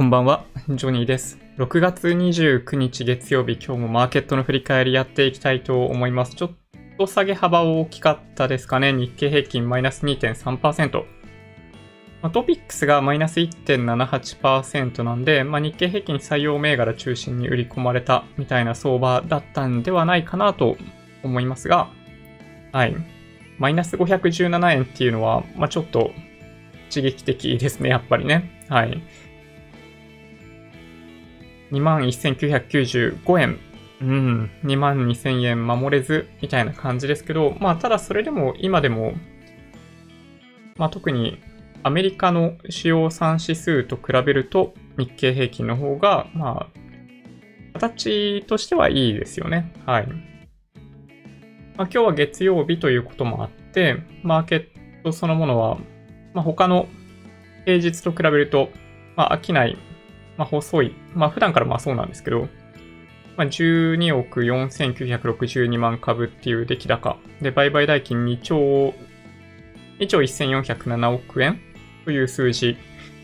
こんばんは、ジョニーです。6月29日月曜日、今日もマーケットの振り返りやっていきたいと思います。ちょっと下げ幅大きかったですかね。日経平均マイナス2.3%。ま、トピックスがマイナス1.78%なんで、まあ、日経平均採用銘柄中心に売り込まれたみたいな相場だったんではないかなと思いますが、はい。マイナス517円っていうのは、まあ、ちょっと刺激的ですね、やっぱりね。はい。21,995円。うん、22,000円守れず、みたいな感じですけど、まあ、ただそれでも、今でも、まあ、特にアメリカの主要産指数と比べると、日経平均の方が、まあ、形としてはいいですよね。はい。まあ、今日は月曜日ということもあって、マーケットそのものは、まあ、他の平日と比べると、まあ、飽きない、まあ、細い、まあ、普段からまあそうなんですけど、まあ、12億4962万株っていう出来高。で、売買代金2兆、2兆1407億円という数字。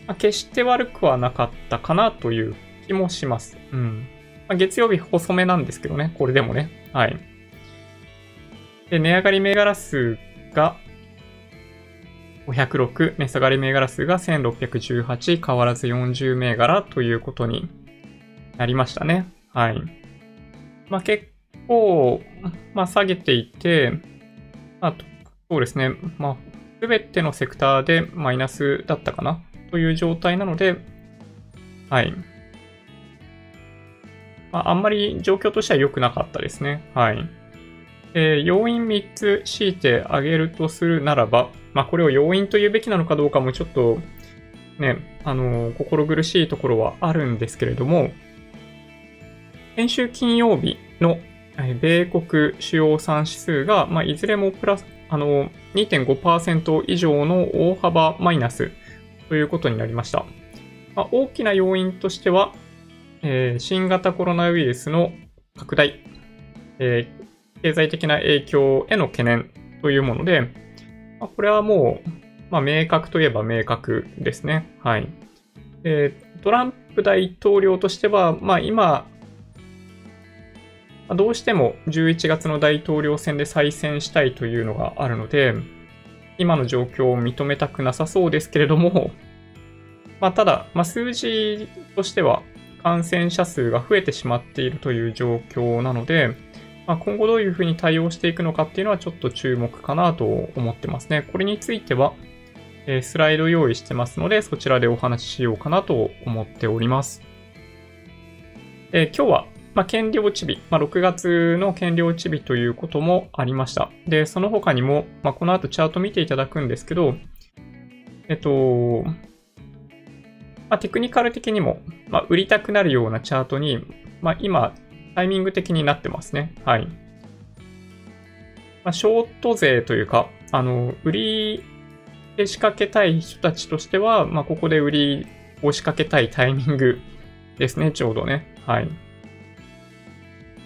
まあ、決して悪くはなかったかなという気もします。うん。まあ、月曜日細めなんですけどね、これでもね。はい。で、値上がり銘柄数が506、値下がり銘柄数が1618、変わらず40銘柄ということになりましたね。はい。まあ結構、まあ下げていて、まあそうですね、まあすべてのセクターでマイナスだったかなという状態なので、はい。まああんまり状況としては良くなかったですね。はい。えー、要因3つ強いてあげるとするならば、まあ、これを要因と言うべきなのかどうかもちょっと、ね、あの、心苦しいところはあるんですけれども、先週金曜日の米国主要産指数が、まあ、いずれもプラス、あの、2.5%以上の大幅マイナスということになりました。まあ、大きな要因としては、えー、新型コロナウイルスの拡大、えー経済的な影響への懸念というもので、まあ、これはもう、まあ、明確といえば明確ですね。はい。でトランプ大統領としては、まあ、今、どうしても11月の大統領選で再選したいというのがあるので、今の状況を認めたくなさそうですけれども、まあ、ただ、まあ、数字としては感染者数が増えてしまっているという状況なので、まあ、今後どういうふうに対応していくのかっていうのはちょっと注目かなと思ってますね。これについては、え、スライド用意してますので、そちらでお話ししようかなと思っております。え、今日は、まあ、権利落ち日、まあ、6月の権利落ち日ということもありました。で、その他にも、まあ、この後チャート見ていただくんですけど、えっと、まあ、テクニカル的にも、まあ、売りたくなるようなチャートに、まあ、今、タイミング的になってますね。はい。まあ、ショート勢というか、あの、売りで仕掛けたい人たちとしては、まあ、ここで売りを仕掛けたいタイミングですね、ちょうどね。はい。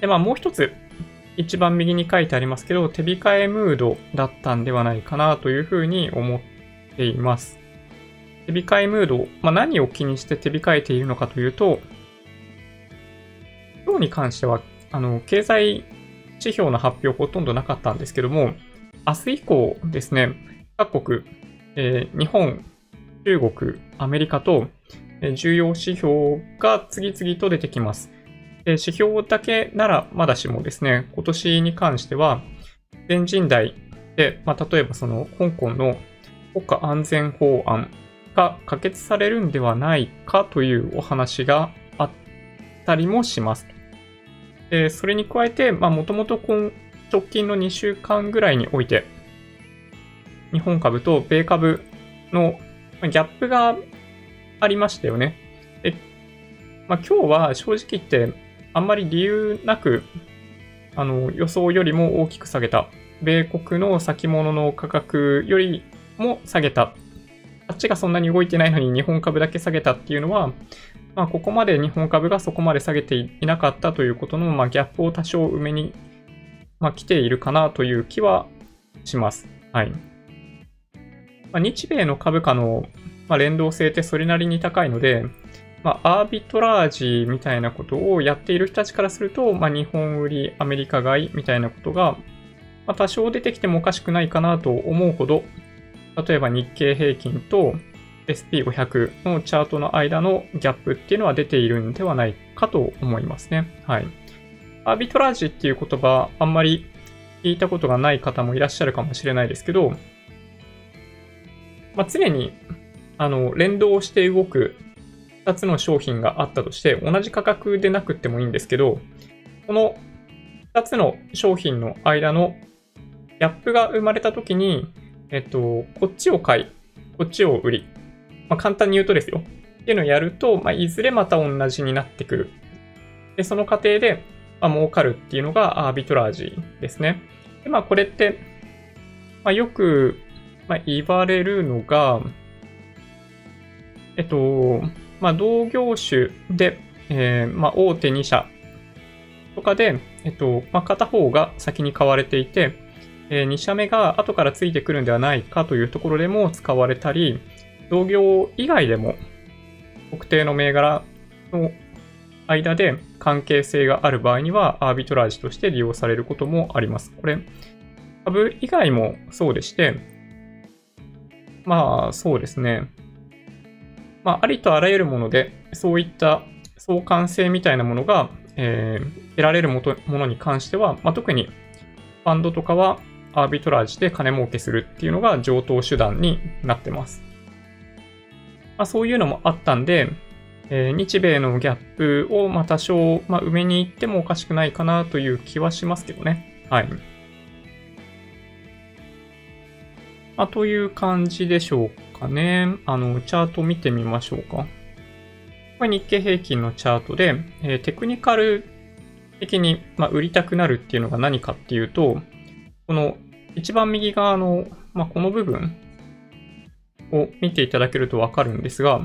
で、まあ、もう一つ、一番右に書いてありますけど、手控えムードだったんではないかなというふうに思っています。手控えムード、まあ、何を気にして手控えているのかというと、今日に関しては、あの、経済指標の発表ほとんどなかったんですけども、明日以降ですね、各国、えー、日本、中国、アメリカと、え、重要指標が次々と出てきます。で指標だけならまだしもですね、今年に関しては、全人代で、まあ、例えばその香港の国家安全法案が可決されるんではないかというお話があったりもします。でそれに加えて、もともと直近の2週間ぐらいにおいて、日本株と米株のギャップがありましたよね。でまあ、今日は正直言って、あんまり理由なく、あの予想よりも大きく下げた。米国の先物の価格よりも下げた。あっちがそんなに動いてないのに日本株だけ下げたっていうのは、まあ、ここまで日本株がそこまで下げていなかったということの、まあ、ギャップを多少埋めに、まあ、来ているかなという気はします。はい。まあ、日米の株価の、まあ、連動性ってそれなりに高いので、まあ、アービトラージみたいなことをやっている人たちからすると、まあ、日本売り、アメリカ買いみたいなことが、まあ、多少出てきてもおかしくないかなと思うほど、例えば日経平均と SP500 のチャートの間のギャップっていうのは出ているんではないかと思いますね。はい。アービトラージっていう言葉、あんまり聞いたことがない方もいらっしゃるかもしれないですけど、まあ、常にあの連動して動く2つの商品があったとして、同じ価格でなくてもいいんですけど、この2つの商品の間のギャップが生まれたときに、えっと、こっちを買い、こっちを売り。まあ、簡単に言うとですよ。っていうのをやると、まあ、いずれまた同じになってくる。で、その過程で、まあ、儲かるっていうのがアービトラージですね。で、まあ、これって、まあ、よく、まあ、言われるのが、えっと、まあ、同業種で、えー、まあ、大手2社とかで、えっと、まあ、片方が先に買われていて、えー、2社目が後からついてくるんではないかというところでも使われたり、同業以外でも特定の銘柄の間で関係性がある場合には、アービトラージとして利用されることもあります。これ、株以外もそうでして、まあ、そうですね。まあ、ありとあらゆるもので、そういった相関性みたいなものが、えー、得られるものに関しては、まあ、特にファンドとかはアービトラージで金儲けするっていうのが上等手段になってます。まあ、そういうのもあったんで、えー、日米のギャップをま多少、まあ、埋めに行ってもおかしくないかなという気はしますけどね。はい。まあ、という感じでしょうかね。あの、チャート見てみましょうか。これ日経平均のチャートで、えー、テクニカル的に、まあ、売りたくなるっていうのが何かっていうと、この一番右側の、まあ、この部分を見ていただけるとわかるんですが、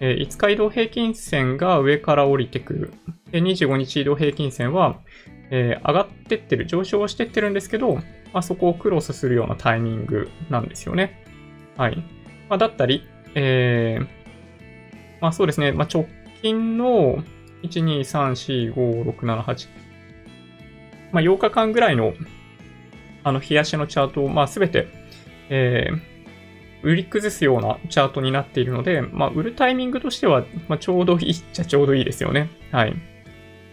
えー、5日移動平均線が上から降りてくる。で25日移動平均線は、えー、上がってってる、上昇してってるんですけど、まあ、そこをクロスするようなタイミングなんですよね。はい。まあ、だったり、えー、まあそうですね、まあ、直近の1、2、3、4、5、6、7、8、まあ、8日間ぐらいのあの、冷やしのチャートを、まあ、すべて、えー、売り崩すようなチャートになっているので、まあ、売るタイミングとしては、まあ、ちょうどいい っちゃちょうどいいですよね。はい。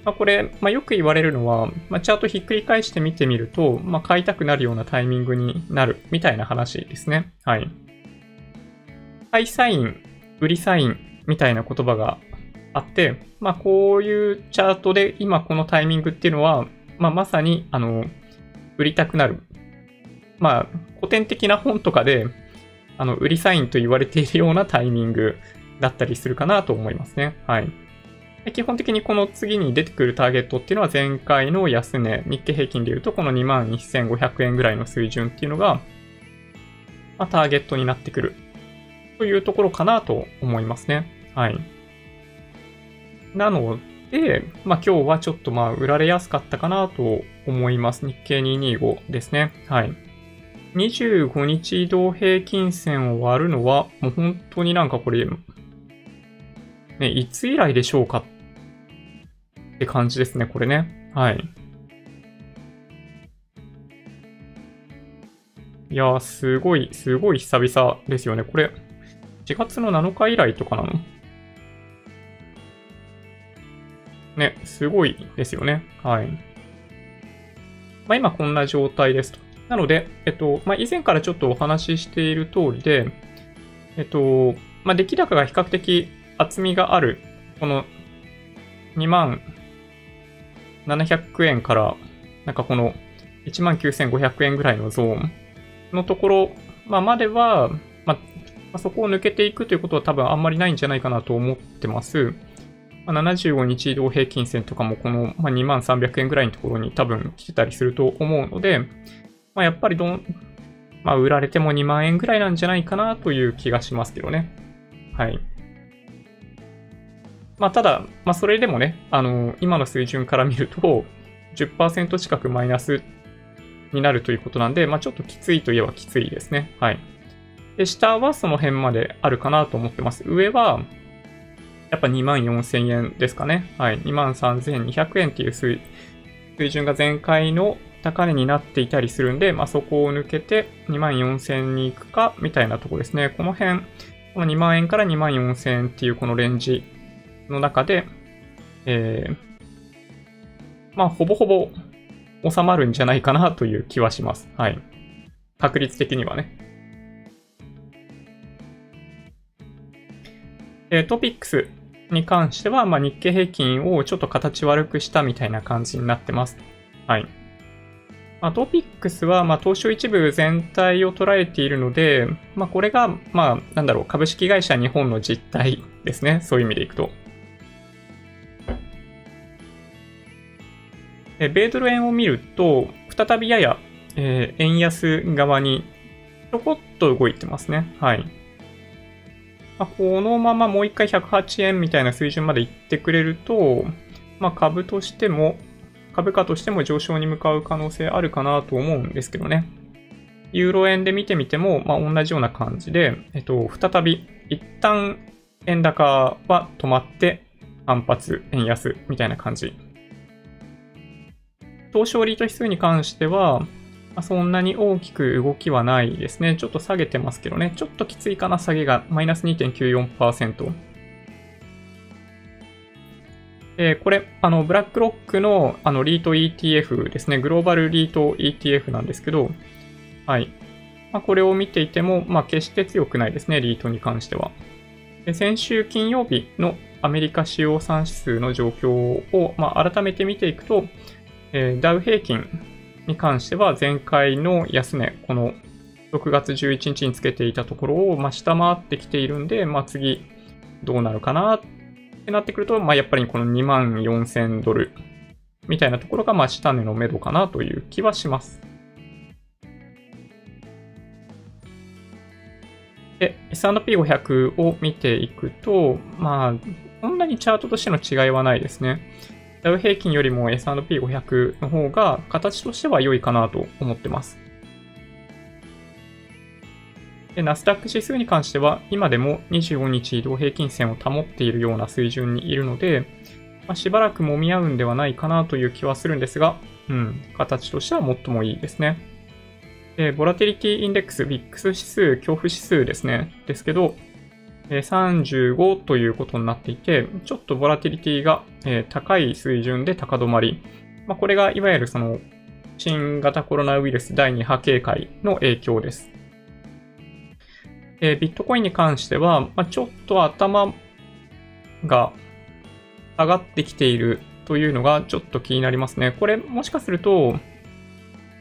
まあ、これ、まあ、よく言われるのは、まあ、チャートひっくり返して見てみると、まあ、買いたくなるようなタイミングになるみたいな話ですね。はい。買いサイン、売りサインみたいな言葉があって、まあ、こういうチャートで今このタイミングっていうのは、まあ、まさに、あの、売りたくなる。まあ、古典的な本とかで、あの、売りサインと言われているようなタイミングだったりするかなと思いますね。はい。基本的にこの次に出てくるターゲットっていうのは前回の安値、日経平均で言うとこの21,500円ぐらいの水準っていうのが、まあ、ターゲットになってくるというところかなと思いますね。はい。なので、まあ今日はちょっとまあ売られやすかったかなと思います。日経225ですね。はい。25日移動平均線を割るのは、もう本当になんかこれ、ね、いつ以来でしょうかって感じですね、これね。はい。いやー、すごい、すごい久々ですよね。これ、4月の7日以来とかなの？ね、すごいですよね。はい。まあ、今こんな状態ですと。なので、えっと、まあ、以前からちょっとお話ししている通りで、えっと、まあ、出来高が比較的厚みがある、この2万700円から、なんかこの19,500円ぐらいのゾーンのところ、まあ、までは、まあ、そこを抜けていくということは多分あんまりないんじゃないかなと思ってます。まあ、75日移動平均線とかもこの、2万300円ぐらいのところに多分来てたりすると思うので、まあ、やっぱりどん、まあ、売られても2万円ぐらいなんじゃないかなという気がしますけどね。はい。まあ、ただ、まあ、それでもね、あの、今の水準から見ると、10%近くマイナスになるということなんで、まあ、ちょっときついといえばきついですね。はい。で、下はその辺まであるかなと思ってます。上は、やっぱ2万4000円ですかね。はい。2万3200円っていう水準が前回の高値になっていたりするんで、まあ、そこを抜けて2万4000に行くか、みたいなとこですね。この辺、この2万円から2万4000円っていうこのレンジの中で、えー、まあ、ほぼほぼ収まるんじゃないかなという気はします。はい。確率的にはね。えトピックスに関しては、まあ、日経平均をちょっと形悪くしたみたいな感じになってます。はい。まあ、トピックスは、まあ、東証一部全体を捉えているので、まあ、これが、まあ、なんだろう、株式会社日本の実態ですね。そういう意味でいくと。え米ドル円を見ると、再びやや、えー、円安側にちょこっと動いてますね。はい。まあ、このままもう一回108円みたいな水準まで行ってくれると、まあ、株としても、株価としても上昇に向かう可能性あるかなと思うんですけどね。ユーロ円で見てみても、まあ、同じような感じで、えっと、再び、一旦円高は止まって反発、円安みたいな感じ東証リート指数に関しては、まあ、そんなに大きく動きはないですね。ちょっと下げてますけどね。ちょっときついかな、下げが。マイナス2.94%。えー、これ、あの、ブラックロックの、あの、リート ETF ですね。グローバルリート ETF なんですけど、はい。まあ、これを見ていても、まあ、決して強くないですね、リートに関しては。で先週金曜日のアメリカ主要産指数の状況を、まあ、改めて見ていくと、えー、ダウ平均に関しては前回の安値、この6月11日につけていたところを、まあ、下回ってきているんで、まあ、次どうなるかなっってなってくると、まあ、やっぱりこの2万4000ドルみたいなところが、まあ、下値の目処かなという気はします。で、S&P500 を見ていくと、まあ、そんなにチャートとしての違いはないですね。ダウ平均よりも S&P500 の方が形としては良いかなと思ってます。で、ナスダック指数に関しては、今でも25日移動平均線を保っているような水準にいるので、まあ、しばらく揉み合うんではないかなという気はするんですが、うん、形としては最もいいですね。で、ボラティリティインデックス、VIX 指数、恐怖指数ですね。ですけど、35ということになっていて、ちょっとボラティリティが高い水準で高止まり。まあ、これがいわゆるその新型コロナウイルス第2波警戒の影響です。ビットコインに関しては、まあ、ちょっと頭が上がってきているというのがちょっと気になりますね。これもしかすると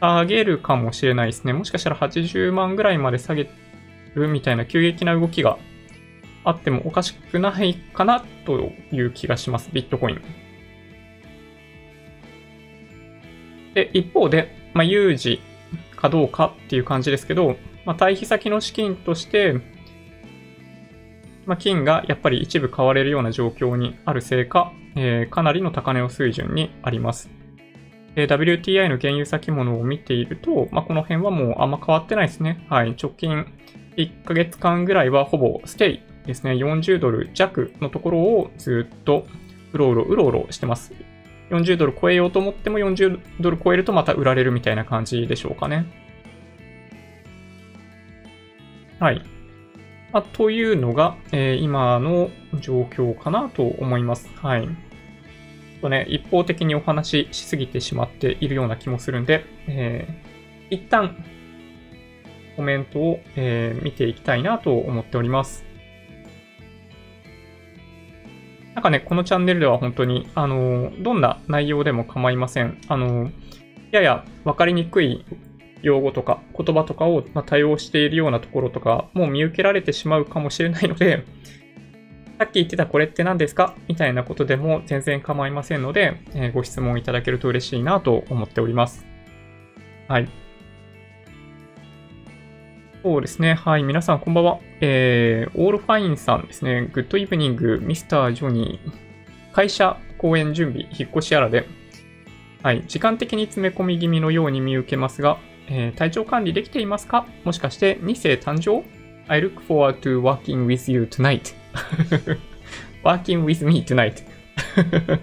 下げるかもしれないですね。もしかしたら80万ぐらいまで下げるみたいな急激な動きがあってもおかしくないかなという気がします。ビットコイン。で、一方で、まあ、有事かどうかっていう感じですけど、まあ、対比先の資金として、まあ、金がやっぱり一部買われるような状況にあるせいか、えー、かなりの高値を水準にあります。え WTI の原油先物を見ていると、まあ、この辺はもうあんま変わってないですね。はい。直近1ヶ月間ぐらいはほぼステイですね、40ドル弱のところをずっとうろうろうろうろしてます。40ドル超えようと思っても40ドル超えるとまた売られるみたいな感じでしょうかね。はい。まあ、というのが、えー、今の状況かなと思います。はい。とね、一方的にお話ししすぎてしまっているような気もするんで、えー、一旦コメントを、えー、見ていきたいなと思っております。なんかね、このチャンネルでは本当に、あの、どんな内容でも構いません。あの、やや分かりにくい用語とか言葉とかを多用しているようなところとか、もう見受けられてしまうかもしれないので、さっき言ってたこれって何ですか？みたいなことでも全然構いませんので、えー、ご質問いただけると嬉しいなと思っております。はい。そうですね。はい。皆さん、こんばんは。えー、オールファインさんですね。グッドイブニング、ミスター・ジョニー。会社、公演準備、引っ越しやらで。はい。時間的に詰め込み気味のように見受けますが、えー、体調管理できていますか？もしかして2世誕生 ?I look forward to working with you tonight. working with me tonight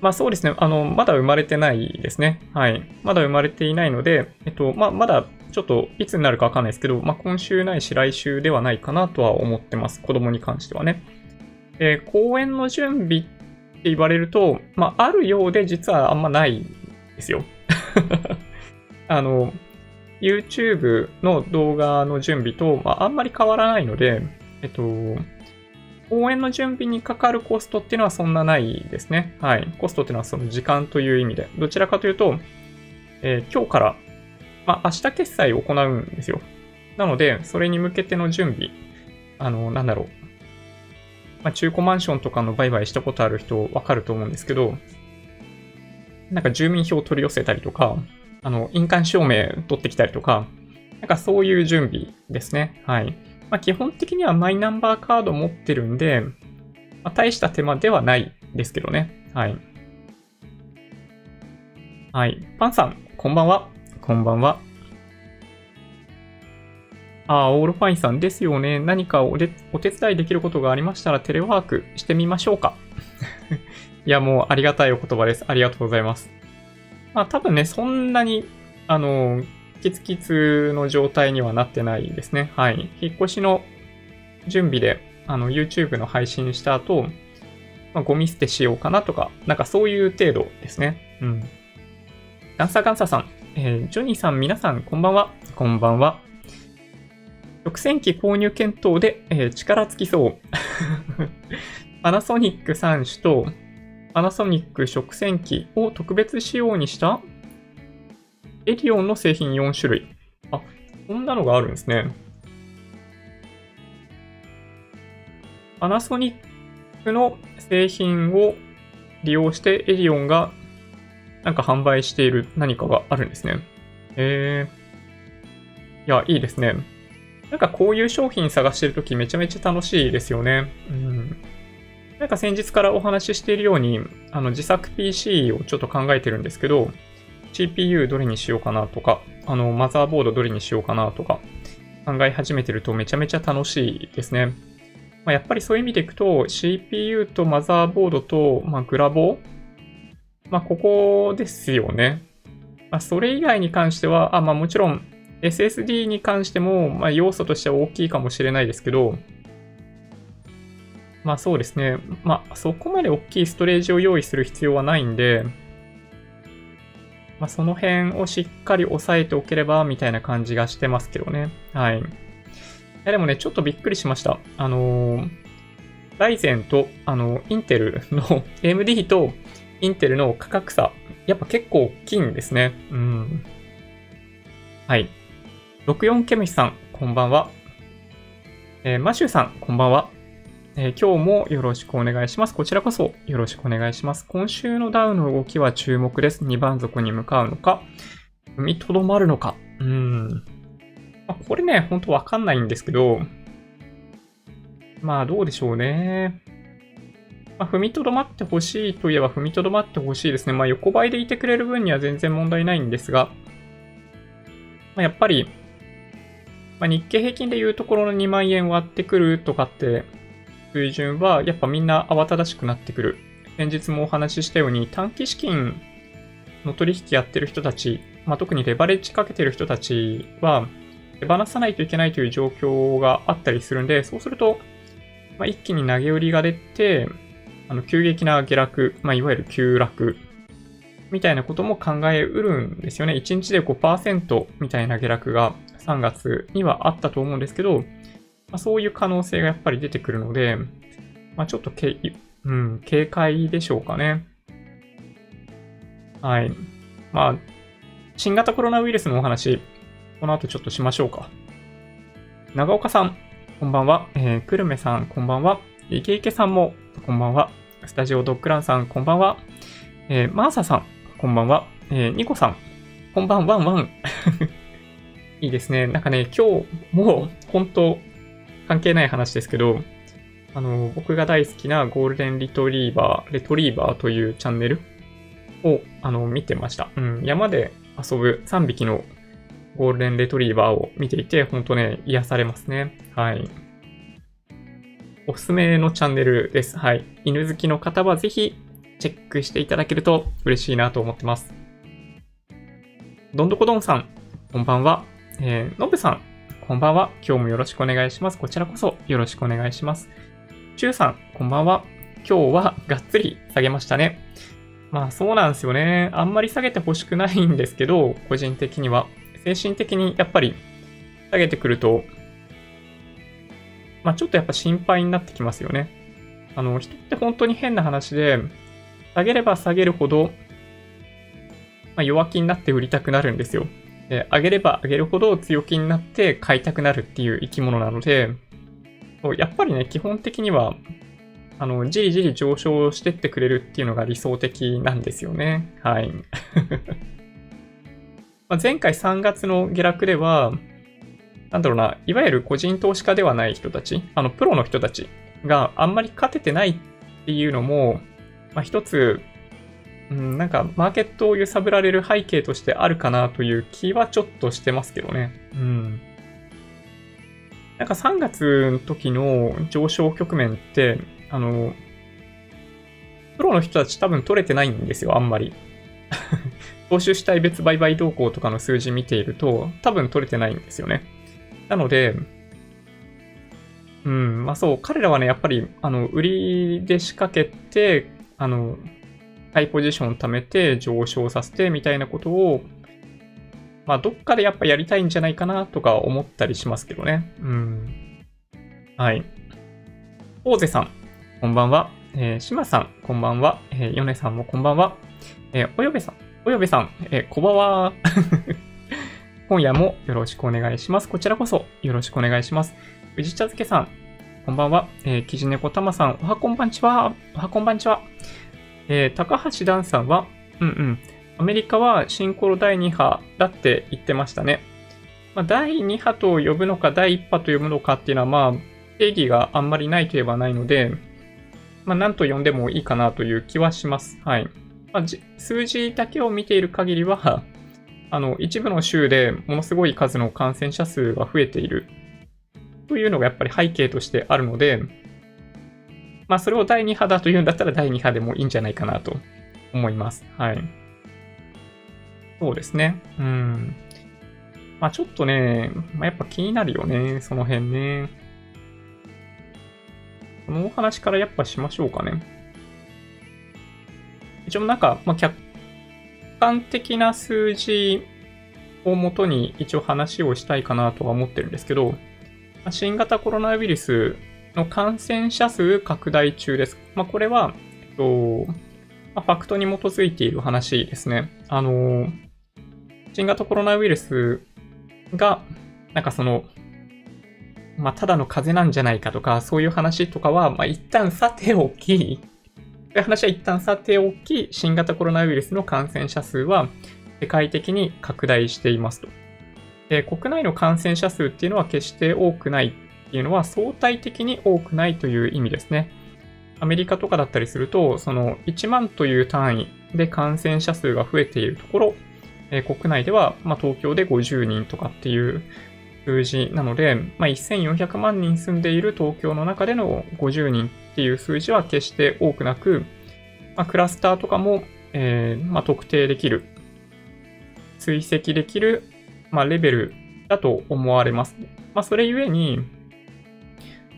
まあそうですね。あの、まだ生まれてないですね。はい。まだ生まれていないので、えっと、まあまだちょっといつになるかわかんないですけど、まあ今週ないし来週ではないかなとは思ってます。子供に関してはね。えー、公演の準備って言われると、まああるようで実はあんまないんですよ。あの、YouTube の動画の準備と、まあ、あんまり変わらないので、えっと、応援の準備にかかるコストっていうのはそんなないですね。はい。コストっていうのはその時間という意味で。どちらかというと、えー、今日から、まあ、明日決済を行うんですよ。なので、それに向けての準備、あの、なんだろう。まあ、中古マンションとかの売買したことある人わかると思うんですけど、なんか住民票を取り寄せたりとか、あの、印鑑証明取ってきたりとか、なんかそういう準備ですね。はい。まあ、基本的にはマイナンバーカード持ってるんで、まあ、大した手間ではないですけどね。はい。はい。パンさん、こんばんは。こんばんは。ああ、オールファインさんですよね。何かおでお手伝いできることがありましたらテレワークしてみましょうか。いや、もうありがたいお言葉です。ありがとうございます。まあ多分ね、そんなに、あの、キツキツの状態にはなってないですね。はい。引っ越しの準備で、あの、YouTube の配信した後、まあ、ゴミ捨てしようかなとか、なんかそういう程度ですね。うん。ダンサーガンサーさん、えー、ジョニーさん、皆さん、こんばんは。こんばんは。食洗機購入検討で、えー、力尽きそう。パナソニック3種と、パナソニック食洗機を特別仕様にしたエディオンの製品4種類。あ、こんなのがあるんですね。パナソニックの製品を利用してエディオンがなんか販売している何かがあるんですね。へえ。いや、いいですね。なんかこういう商品探してるときめちゃめちゃ楽しいですよね。うん。なんか先日からお話ししているように、あの自作 PC をちょっと考えてるんですけど、CPU どれにしようかなとか、あの、マザーボードどれにしようかなとか、考え始めてるとめちゃめちゃ楽しいですね。まあ、やっぱりそういう意味でいくと、CPU とマザーボードと、まあ、グラボまあ、ここですよね。まあ、それ以外に関しては、あ、まあ、もちろん SSD に関しても、まあ、要素としては大きいかもしれないですけど、まあそうですね。まあそこまで大きいストレージを用意する必要はないんで、まあ、その辺をしっかり押さえておければ、みたいな感じがしてますけどね。はい。いや、でもね、ちょっとびっくりしました。あのー、ライゼンと、あの、インテルの AMD とインテルの価格差、やっぱ結構大きいんですね。うん。はい。64ケムシさん、こんばんは。えー、マシューさん、こんばんは。えー、今日もよろしくお願いします。こちらこそよろしくお願いします。今週のダウの動きは注目です。2番底に向かうのか、踏みとどまるのか。うん。まあ、これね、ほんとわかんないんですけど、まあどうでしょうね。まあ、踏みとどまってほしいといえば踏みとどまってほしいですね。まあ横ばいでいてくれる分には全然問題ないんですが、まあ、やっぱり、まあ、日経平均でいうところの2万円割ってくるとかって水準はやっぱみんな慌ただしくなってくる。先日もお話ししたように短期資金の取引やってる人たち、まあ、特にレバレッジかけてる人たちは手放さないといけないという状況があったりするんで、そうすると、まあ、一気に投げ売りが出て、あの急激な下落、まあ、いわゆる急落みたいなことも考えうるんですよね。1日で5%みたいな下落が3月にはあったと思うんですけど、まあ、そういう可能性がやっぱり出てくるので、まあ、ちょっとけ、うん、警戒でしょうかね。はい。まあ、新型コロナウイルスのお話、この後ちょっとしましょうか。長岡さん、こんばんは。えー、くるめさん、こんばんは。いけいけさんも、こんばんは。スタジオドッグランさん、こんばんは。えー、マーサさん、こんばんは。えー、ニコさん、こんばんワンワン。いいですね。なんかね、今日も本当関係ない話ですけど、あの、僕が大好きなゴールデンリトリーバー、レトリーバーというチャンネルを、あの、見てました。うん、山で遊ぶ3匹のゴールデンレトリーバーを見ていて、ほんとね、癒されますね。はい。おすすめのチャンネルです。はい。犬好きの方はぜひチェックしていただけると嬉しいなと思ってます。どんどこどんさん、こんばんは。えー、のぶさん、こんばんは。今日もよろしくお願いします。こちらこそよろしくお願いします。ちゅうさん、こんばんは。今日はがっつり下げましたね。まあそうなんですよね。あんまり下げてほしくないんですけど、個人的には。精神的にやっぱり下げてくると、まあちょっとやっぱ心配になってきますよね。あの、人って本当に変な話で、下げれば下げるほど、まあ、弱気になって売りたくなるんですよ。で、上げれば上げるほど強気になって買いたくなるっていう生き物なので、やっぱりね、基本的にはあの、じりじり上昇してってくれるっていうのが理想的なんですよね。はい。ま前回3月の下落では、なんだろうな、いわゆる個人投資家ではない人たち、あの、プロの人たちがあんまり勝ててないっていうのも、まあ、一つ、うん、なんか、マーケットを揺さぶられる背景としてあるかなという気はちょっとしてますけどね。うん。なんか3月の時の上昇局面って、あの、プロの人たち多分取れてないんですよ、あんまり。投資主体別売買動向とかの数字見ていると、多分取れてないんですよね。なので、うん、まあそう、彼らはね、やっぱり、あの、売りで仕掛けて、あの、ハイポジション貯めて上昇させてみたいなことを、まあどっかでやっぱやりたいんじゃないかなとか思ったりしますけどね。うん。はい。大勢さん、こんばんは。えー、島さん、こんばんは。えー、ヨネさんもこんばんは。えー、およべさん、およべさん、えー、こばは。今夜もよろしくお願いします。こちらこそよろしくお願いします。宇治茶漬けさん、こんばんは。えー、きじねこたまさん、おはこんばんちは。おはこんばんちは。えー、高橋ダンさんは、うんうん。アメリカはシンコロ第2波だって言ってましたね。まあ、第2波と呼ぶのか、第1波と呼ぶのかっていうのは、まあ、定義があんまりないといえばないので、まあ、何と呼んでもいいかなという気はします。はい。まあ、数字だけを見ている限りは、あの、一部の州でものすごい数の感染者数が増えているというのがやっぱり背景としてあるので、まあ、それを第2波だというんだったら第2波でもいいんじゃないかなと思います。はい。そうですね。うん。まあ、ちょっとね、まあ、やっぱ気になるよね、その辺ね。このお話からやっぱしましょうかね。一応なんか、まあ、客観的な数字をもとに一応話をしたいかなとは思ってるんですけど、新型コロナウイルスの感染者数拡大中です。まあ、これは、えっと、まあ、ファクトに基づいている話ですね。あの、新型コロナウイルスが、なんかその、まあ、ただの風邪なんじゃないかとか、そういう話とかは、まあ、一旦さておき、そういう話は一旦さておき、新型コロナウイルスの感染者数は世界的に拡大していますと。で、国内の感染者数っていうのは決して多くないっていうのは相対的に多くないという意味ですね。アメリカとかだったりすると、その1万という単位で感染者数が増えているところ、えー、国内では、まあ、東京で50人とかっていう数字なので、まあ、1400万人住んでいる東京の中での50人っていう数字は決して多くなく、まあ、クラスターとかも、えー、まあ、特定できる、追跡できる、まレベルだと思われます。まそれゆえに、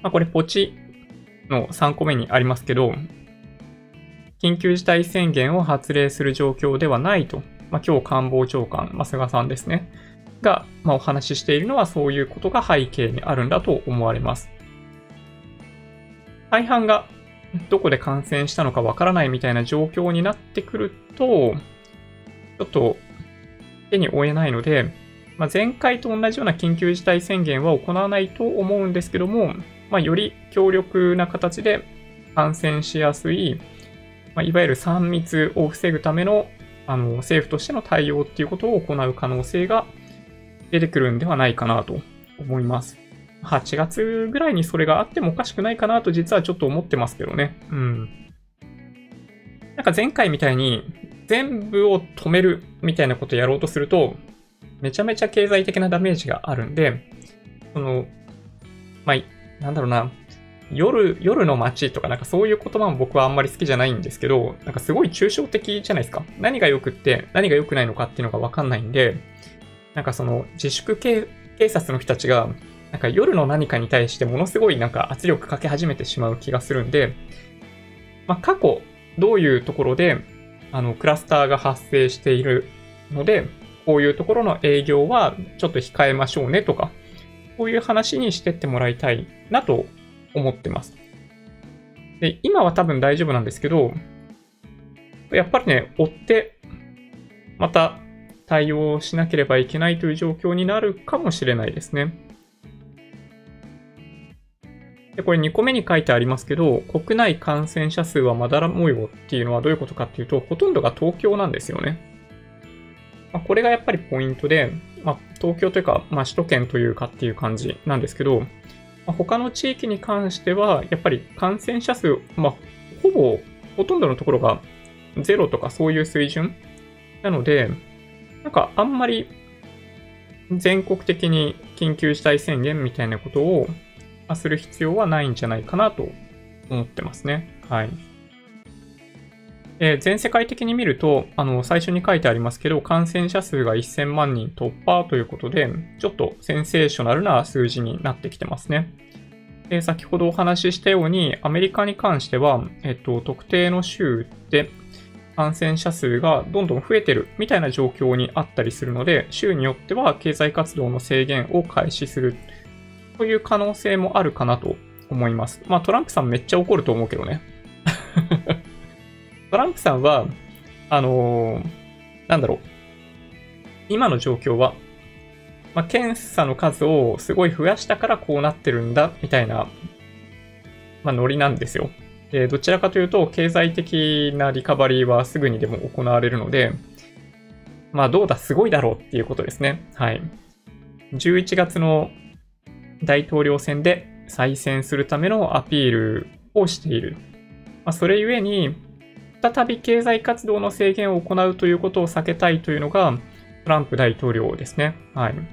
まこれポチの3個目にありますけど、緊急事態宣言を発令する状況ではないと、まあ、今日官房長官、まあ、菅さんですね。が、まあ、お話ししているのはそういうことが背景にあるんだと思われます。大半がどこで感染したのかわからないみたいな状況になってくると、ちょっと手に負えないので、まあ、前回と同じような緊急事態宣言は行わないと思うんですけども、まあ、より強力な形で感染しやすい、まあ、いわゆる3密を防ぐためのあの政府としての対応っていうことを行う可能性が出てくるんではないかなと思います。8月ぐらいにそれがあってもおかしくないかなと実はちょっと思ってますけどね。うん。なんか前回みたいに全部を止めるみたいなことやろうとすると、めちゃめちゃ経済的なダメージがあるんで、その、まあ、なんだろうな、夜、夜の街とかなんかそういう言葉も僕はあんまり好きじゃないんですけど、なんかすごい抽象的じゃないですか。何が良くって何が良くないのかっていうのがわかんないんで、なんかその自粛警察の人たちが、なんか夜の何かに対してものすごいなんか圧力かけ始めてしまう気がするんで、まあ過去どういうところであのクラスターが発生しているので、こういうところの営業はちょっと控えましょうねとか、こういう話にしてってもらいたいなと思ってます。で、今は多分大丈夫なんですけど、やっぱりね、追って、また対応しなければいけないという状況になるかもしれないですね。で、これ2個目に書いてありますけど、国内感染者数はまだら模様っていうのはどういうことかっていうと、ほとんどが東京なんですよね。まあ、これがやっぱりポイントで、まあ、東京というか、まあ、首都圏というかっていう感じなんですけど、まあ、他の地域に関しては、やっぱり感染者数、まあ、ほぼ、ほとんどのところがゼロとかそういう水準なので、なんかあんまり全国的に緊急事態宣言みたいなことをする必要はないんじゃないかなと思ってますね。はい。えー、全世界的に見ると、あの、最初に書いてありますけど、感染者数が1000万人突破ということで、ちょっとセンセーショナルな数字になってきてますね。で、先ほどお話ししたように、アメリカに関しては、えっと、特定の州で感染者数がどんどん増えてるみたいな状況にあったりするので、州によっては経済活動の制限を開始するという可能性もあるかなと思います。まあ、トランプさんめっちゃ怒ると思うけどね。トランプさんは、あのー、なんだろう。今の状況は、まあ、検査の数をすごい増やしたからこうなってるんだ、みたいな、まあ、ノリなんですよ。で、どちらかというと、経済的なリカバリーはすぐにでも行われるので、まあ、どうだ、すごいだろうっていうことですね。はい。11月の大統領選で再選するためのアピールをしている。まあ、それゆえに、再び経済活動の制限を行うということを避けたいというのが、トランプ大統領ですね。はい。ま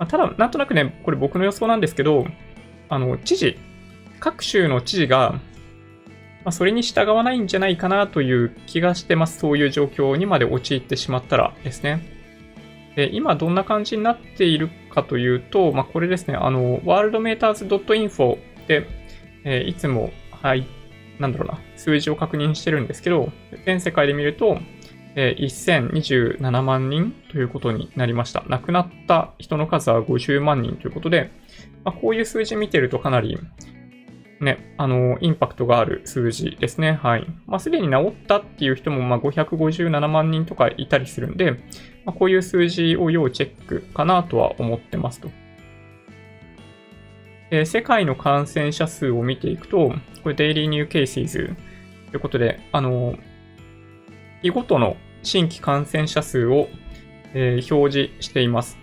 あ、ただ、なんとなくね、これ僕の予想なんですけど、あの、知事、各州の知事が、まあ、それに従わないんじゃないかなという気がしてます。そういう状況にまで陥ってしまったらですね。で、今どんな感じになっているかというと、まあ、これですね、あの、worldmeters.info で、えー、いつも、はい、なんだろうな、数字を確認してるんですけど、全世界で見ると、えー、1027万人ということになりました。亡くなった人の数は50万人ということで、まあ、こういう数字見てるとかなり、ね、あの、インパクトがある数字ですね。はい。まあ、すでに治ったっていう人も、まあ、557万人とかいたりするんで、まあ、こういう数字を要チェックかなとは思ってますと。え、世界の感染者数を見ていくと、これデイリーニューケーシーズということで、あの、日ごとの新規感染者数を、えー、表示しています。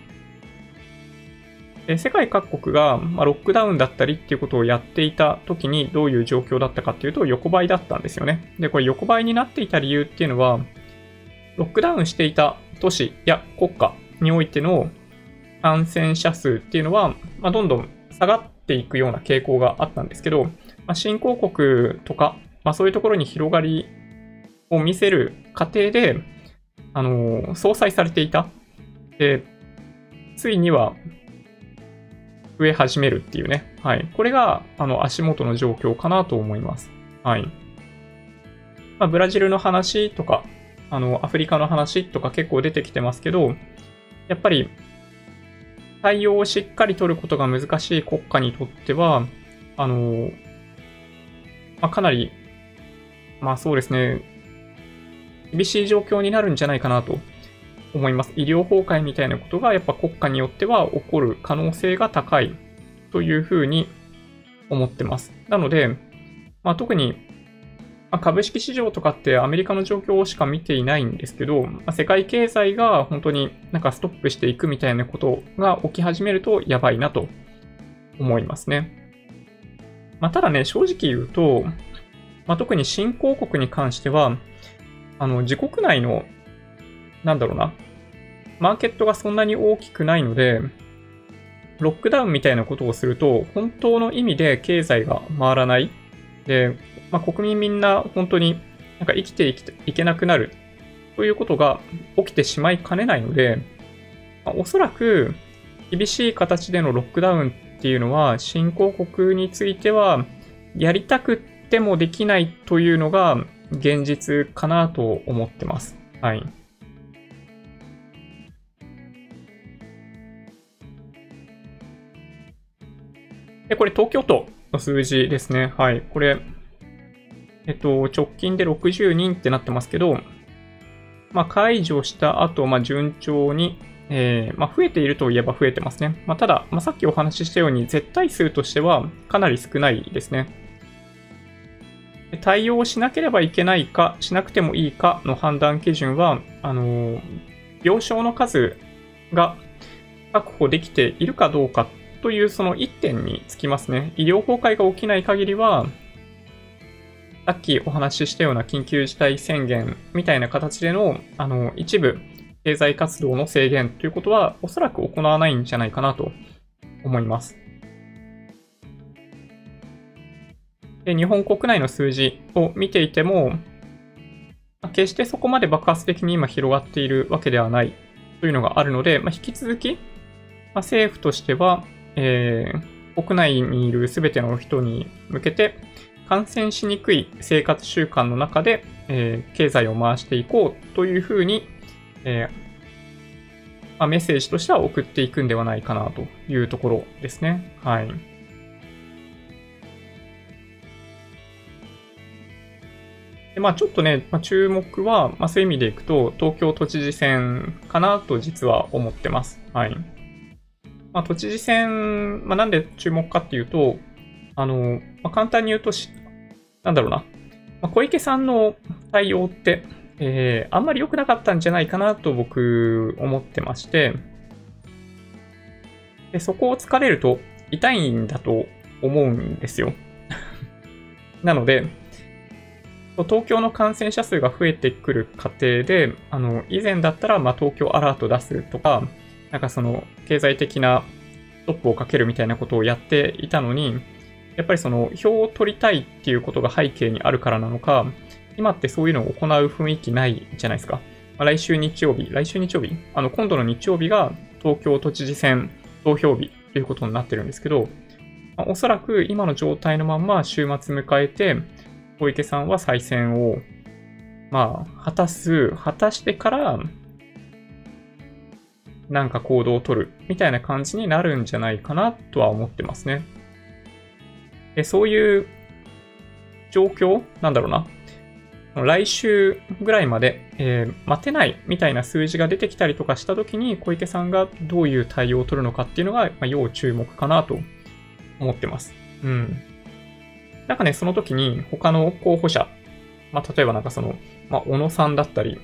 世界各国が、まロックダウンだったりっていうことをやっていた時にどういう状況だったかっていうと横ばいだったんですよね。で、これ横ばいになっていた理由っていうのは、ロックダウンしていた都市や国家においての感染者数っていうのは、まあ、どんどん下がっていくような傾向があったんですけど、まあ、新興国とか、まあ、そういうところに広がりを見せる過程で、あの、相殺されていた。で、ついには増え始めるっていうね。はい。これが、あの、足元の状況かなと思います。はい。まあ、ブラジルの話とか、あの、アフリカの話とか結構出てきてますけど、やっぱり、対応をしっかり取ることが難しい国家にとっては、あの、まあ、かなり、まあそうですね、厳しい状況になるんじゃないかなと思います。医療崩壊みたいなことがやっぱ国家によっては起こる可能性が高いというふうに思ってます。なので、まあ、特に、まあ、株式市場とかってアメリカの状況しか見ていないんですけど、まあ、世界経済が本当になんかストップしていくみたいなことが起き始めるとやばいなと思いますね。まあ、ただね、正直言うと、まあ、特に新興国に関しては、あの、自国内の、なんだろうな、マーケットがそんなに大きくないので、ロックダウンみたいなことをすると、本当の意味で経済が回らない。で、まあ、国民みんな本当になんか生きていけなくなるということが起きてしまいかねないので、まあ、おそらく厳しい形でのロックダウンっていうのは、新興国については、やりたくてもできないというのが現実かなと思ってます。はい。で、これ東京都の数字ですね。はい。これ、えっと、直近で60人ってなってますけど、まあ、解除した後、まあ、順調に、えー、まあ、増えているといえば増えてますね。まあ、ただ、ま、さっきお話ししたように、絶対数としてはかなり少ないですね。対応しなければいけないか、しなくてもいいかの判断基準は、あの、病床の数が確保できているかどうかというその一点につきますね。医療崩壊が起きない限りは、さっきお話ししたような緊急事態宣言みたいな形での、あの、一部経済活動の制限ということは、おそらく行わないんじゃないかなと思います。で日本国内の数字を見ていても、決してそこまで爆発的に今広がっているわけではないというのがあるので、まあ、引き続き、まあ、政府としては、えー、国内にいる全ての人に向けて、感染しにくい生活習慣の中で、えー、経済を回していこうというふうに、えー、まあ、メッセージとしては送っていくんではないかなというところですね。はい。でまあ、ちょっとね、まあ、注目は、まあ、そういう意味でいくと、東京都知事選かなと実は思ってます。はい。まあ、都知事選、まあ、なんで注目かっていうと、あの、まあ、簡単に言うとしなんだろうな、まあ、小池さんの対応って、えー、あんまり良くなかったんじゃないかなと僕思ってまして、でそこを突かれると痛いんだと思うんですよ。なので、東京の感染者数が増えてくる過程で、あの、以前だったら、ま東京アラート出すとか、なんかその、経済的なストップをかけるみたいなことをやっていたのに、やっぱりその、票を取りたいっていうことが背景にあるからなのか、今ってそういうのを行う雰囲気ないじゃないですか。まあ、来週日曜日、来週日曜日あの、今度の日曜日が東京都知事選投票日ということになってるんですけど、まあ、おそらく今の状態のまんま週末迎えて、小池さんは再選を、まあ、果たす、果たしてから、なんか行動を取るみたいな感じになるんじゃないかなとは思ってますね。でそういう状況？なんだろうな。来週ぐらいまで、えー、待てないみたいな数字が出てきたりとかしたときに小池さんがどういう対応を取るのかっていうのが、まあ、要注目かなと思ってます。うん。なんかね、その時に他の候補者、まあ、例えばなんかその、まあ、小野さんだったり、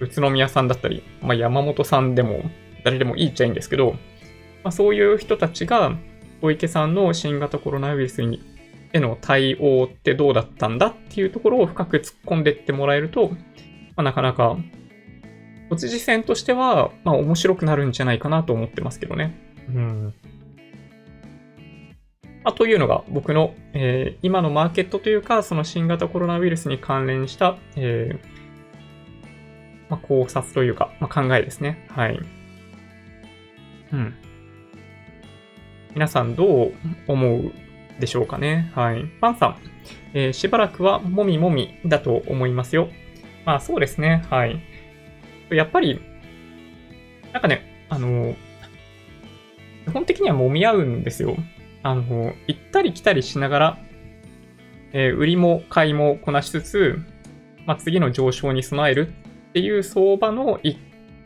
宇都宮さんだったり、まあ、山本さんでも誰でもいいっちゃいいんですけど、まあ、そういう人たちが小池さんの新型コロナウイルスにへの対応ってどうだったんだっていうところを深く突っ込んでってもらえると、まあ、なかなか、都知事選としては、まあ面白くなるんじゃないかなと思ってますけどね。うん。まあ、というのが僕の、えー、今のマーケットというか、その新型コロナウイルスに関連した、えー、まあ、考察というか、まあ、考えですね。はい。うん。皆さんどう思うでしょうかね？はい。パンさん、えー、しばらくはもみもみだと思いますよ。まあそうですね。はい。やっぱり、なんかね、あの、基本的には揉み合うんですよ。あの、行ったり来たりしながら、えー、売りも買いもこなしつつ、まあ、次の上昇に備えるっていう相場の一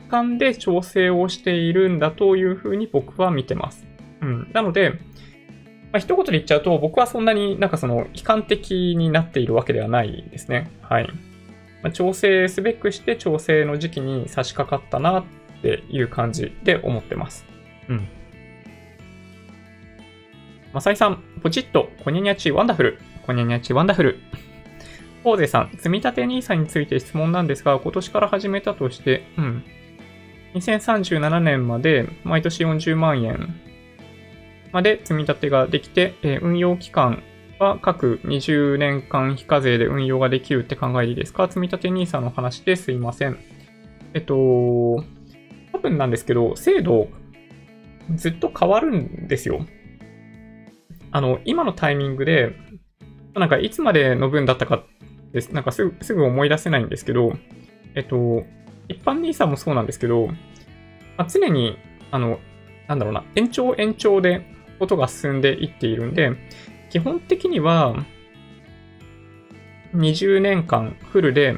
環で調整をしているんだというふうに僕は見てます。うん。なので、まあ、一言で言っちゃうと、僕はそんなになんかその悲観的になっているわけではないですね。はい。まあ、調整すべくして調整の時期に差し掛かったなっていう感じで思ってます。うん。マサイさん、ポチッと、コニャニャチワンダフル。コニャニャチワンダフル。ポーゼさん、積立 NISA について質問なんですが、今年から始めたとして、うん。2037年まで毎年40万円まで積み立てができて、えー、運用期間は各20年間非課税で運用ができるって考えでいいですか？積み立て NISA の話ですいません。えっと、多分なんですけど、制度ずっと変わるんですよ。あの、今のタイミングで、なんかいつまでの分だったかです。なんかすぐすぐ思い出せないんですけど、えっと、一般 NISA もそうなんですけど、まあ、常に、あの、なんだろうな、延長延長でことが進んでいっているんで、基本的には、20年間フルで、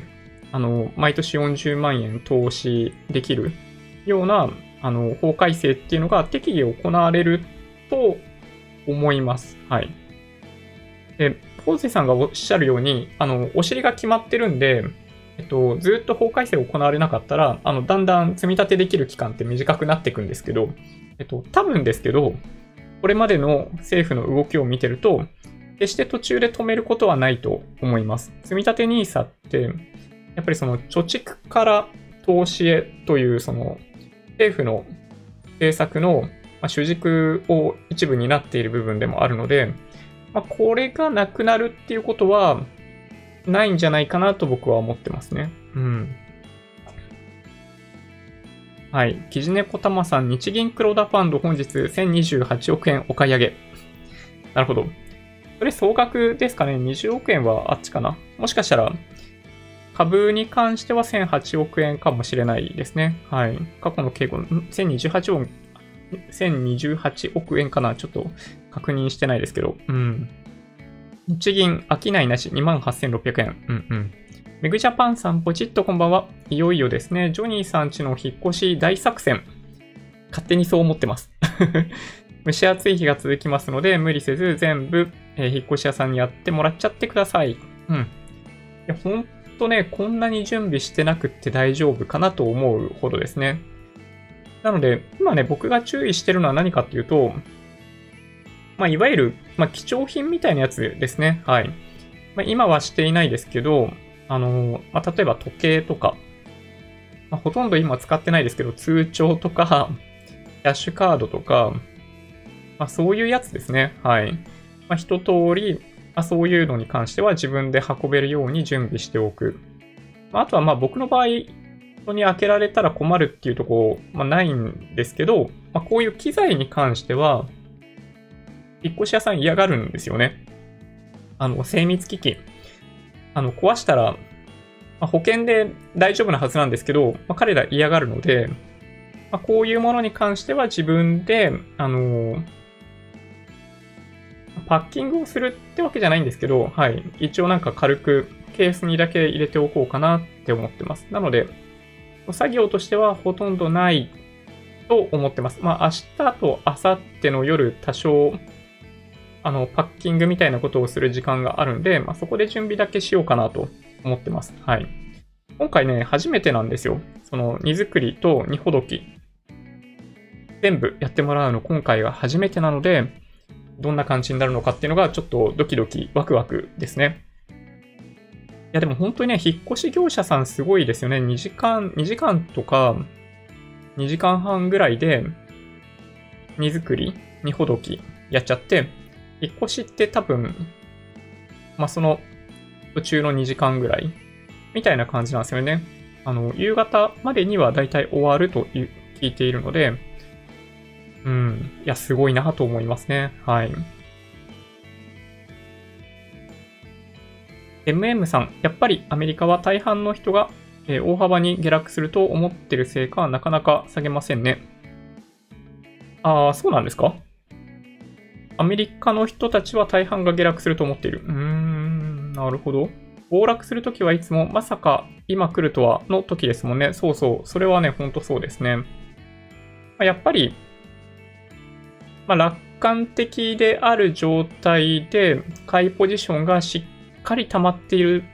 あの、毎年40万円投資できるような、あの、法改正っていうのが適宜行われると思います。はい。で、ポーゼさんがおっしゃるように、あの、お尻が決まってるんで、えっと、ずっと法改正行われなかったら、あの、だんだん積み立てできる期間って短くなっていくんですけど、えっと、多分ですけど、これまでの政府の動きを見てると、決して途中で止めることはないと思います。積立 NISA って、やっぱりその貯蓄から投資へというその政府の政策の主軸を一部になっている部分でもあるので、まあ、これがなくなるっていうことはないんじゃないかなと僕は思ってますね。うん。はい。キジネコタマさん、日銀クローダーファンド本日1028億円お買い上げ。なるほど。それ総額ですかね ?20 億円はあっちかなもしかしたら、株に関しては1008億円かもしれないですね。はい。過去の傾向、1028億、1028億円かなちょっと確認してないですけど。うん。日銀、商いなし28,600円。うんうん。メグジャパンさん、ポチッとこんばんは。いよいよですね、ジョニーさんちの引っ越し大作戦。勝手にそう思ってます。蒸し暑い日が続きますので、無理せず全部、えー、引っ越し屋さんにやってもらっちゃってください。うん。いや、ほんとね、こんなに準備してなくって大丈夫かなと思うほどですね。なので、今ね、僕が注意してるのは何かっていうと、まあ、いわゆる、まあ、貴重品みたいなやつですね。はい。まあ、今はしていないですけど、あの、まあ、例えば時計とか、まあ、ほとんど今使ってないですけど、通帳とか、キャッシュカードとか、まあ、そういうやつですね。はい。まあ、一通り、まあ、そういうのに関しては自分で運べるように準備しておく。まあ、あとはまあ僕の場合、人に開けられたら困るっていうとこ、まあ、ないんですけど、まあ、こういう機材に関しては、引っ越し屋さん嫌がるんですよね。あの、精密機器。あの、壊したら、まあ、保険で大丈夫なはずなんですけど、まあ、彼ら嫌がるので、まあ、こういうものに関しては自分で、あのパッキングをするってわけじゃないんですけど、はい。一応なんか軽くケースにだけ入れておこうかなって思ってます。なので、作業としてはほとんどないと思ってます。まあ明日と明後日の夜多少あの、パッキングみたいなことをする時間があるんで、まあ、そこで準備だけしようかなと思ってます。はい。今回ね、初めてなんですよ。その、荷造りと荷ほどき。全部やってもらうの今回が初めてなので、どんな感じになるのかっていうのがちょっとドキドキワクワクですね。いやでも本当にね、引っ越し業者さんすごいですよね。2時間、2時間とか2時間半ぐらいで荷造り、荷ほどきやっちゃって、引っ越しって多分、まあ、その途中の2時間ぐらいみたいな感じなんですよね。あの、夕方までにはだいたい終わると聞いているので、うん。いや、すごいなと思いますね。はい。MM さん、やっぱりアメリカは大半の人が、えー、大幅に下落すると思ってるせいか、なかなか下げませんね。ああ、そうなんですか？アメリカの人たちは大半が下落すると思っている。うーん、なるほど。暴落するときはいつもまさか今来るとはの時ですもんね。そうそう。それはね、ほんとそうですね。まやっぱり、まあ、楽観的である状態で買いポジションがしっかり溜まっている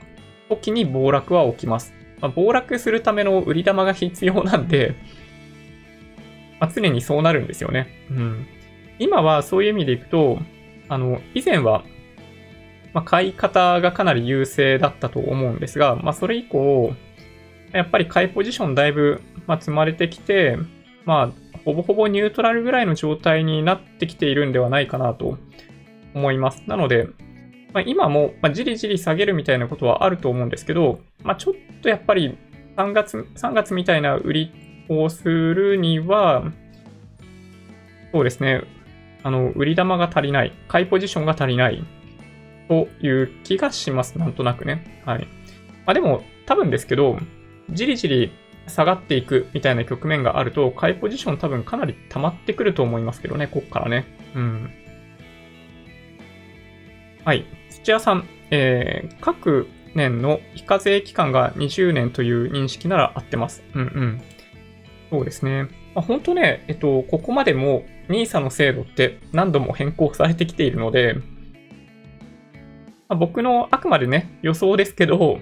時に暴落は起きます。まあ、暴落するための売り玉が必要なんで、まあ、常にそうなるんですよね。うん。今はそういう意味でいくと、あの、以前は、まあ、買い方がかなり優勢だったと思うんですが、まあ、それ以降、やっぱり買いポジションだいぶ、まあ、積まれてきて、まあ、ほぼほぼニュートラルぐらいの状態になってきているんではないかなと思います。なので、まあ、今も、まあ、じりじり下げるみたいなことはあると思うんですけど、まあ、ちょっとやっぱり3月、3月みたいな売りをするには、そうですね、あの、売り玉が足りない、買いポジションが足りないという気がします。なんとなくね。はい。まあでも、多分ですけど、じりじり下がっていくみたいな局面があると、買いポジション多分かなり溜まってくると思いますけどね、こっからね。うん。はい。土屋さん、えー、各年の非課税期間が20年という認識なら合ってます。うんうん。そうですね。まあ、本当ね、えっと、ここまでも NISA の制度って何度も変更されてきているので、まあ、僕のあくまでね、予想ですけど、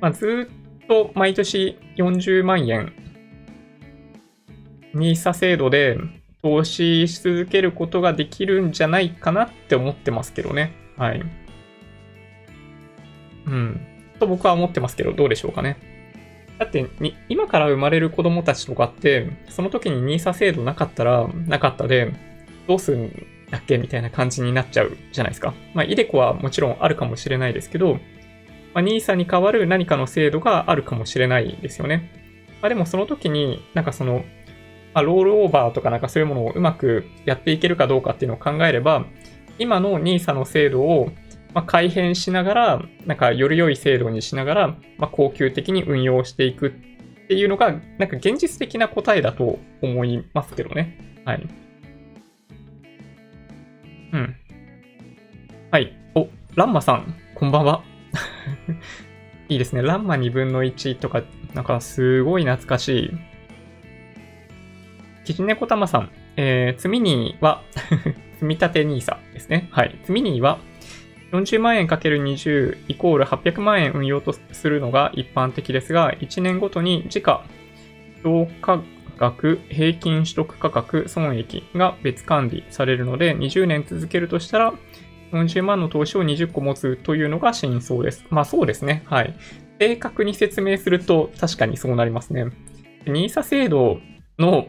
まあ、ずっと毎年40万円 NISA 制度で投資し続けることができるんじゃないかなって思ってますけどね。はい。うん。と僕は思ってますけど、どうでしょうかね。だって今から生まれる子供たちとかって、その時に NISA 制度なかったら、なかったで、どうすんだっけみたいな感じになっちゃうじゃないですか。まあ、イデコはもちろんあるかもしれないですけど、まあ、NISA に代わる何かの制度があるかもしれないですよね。まあ、でもその時に、なんかその、まあ、ロールオーバーとかなんかそういうものをうまくやっていけるかどうかっていうのを考えれば、今の NISA の制度をまあ、改変しながら、なんかより良い制度にしながら、まあ、恒久的に運用していくっていうのが、なんか現実的な答えだと思いますけどね。はい。うん。はい。お、ランマさん、こんばんは。いいですね。ランマ2分の1とか、なんかすごい懐かしい。キジネコタマさん、えー、積みには 積み立て NISA ですね。はい。積みには、40万円 ×20 イコール800万円運用とするのが一般的ですが、1年ごとに時価、評価額、平均取得価格、損益が別管理されるので、20年続けるとしたら、40万の投資を20個持つというのが真相です。まあそうですね。はい。正確に説明すると確かにそうなりますね。NISA 制度の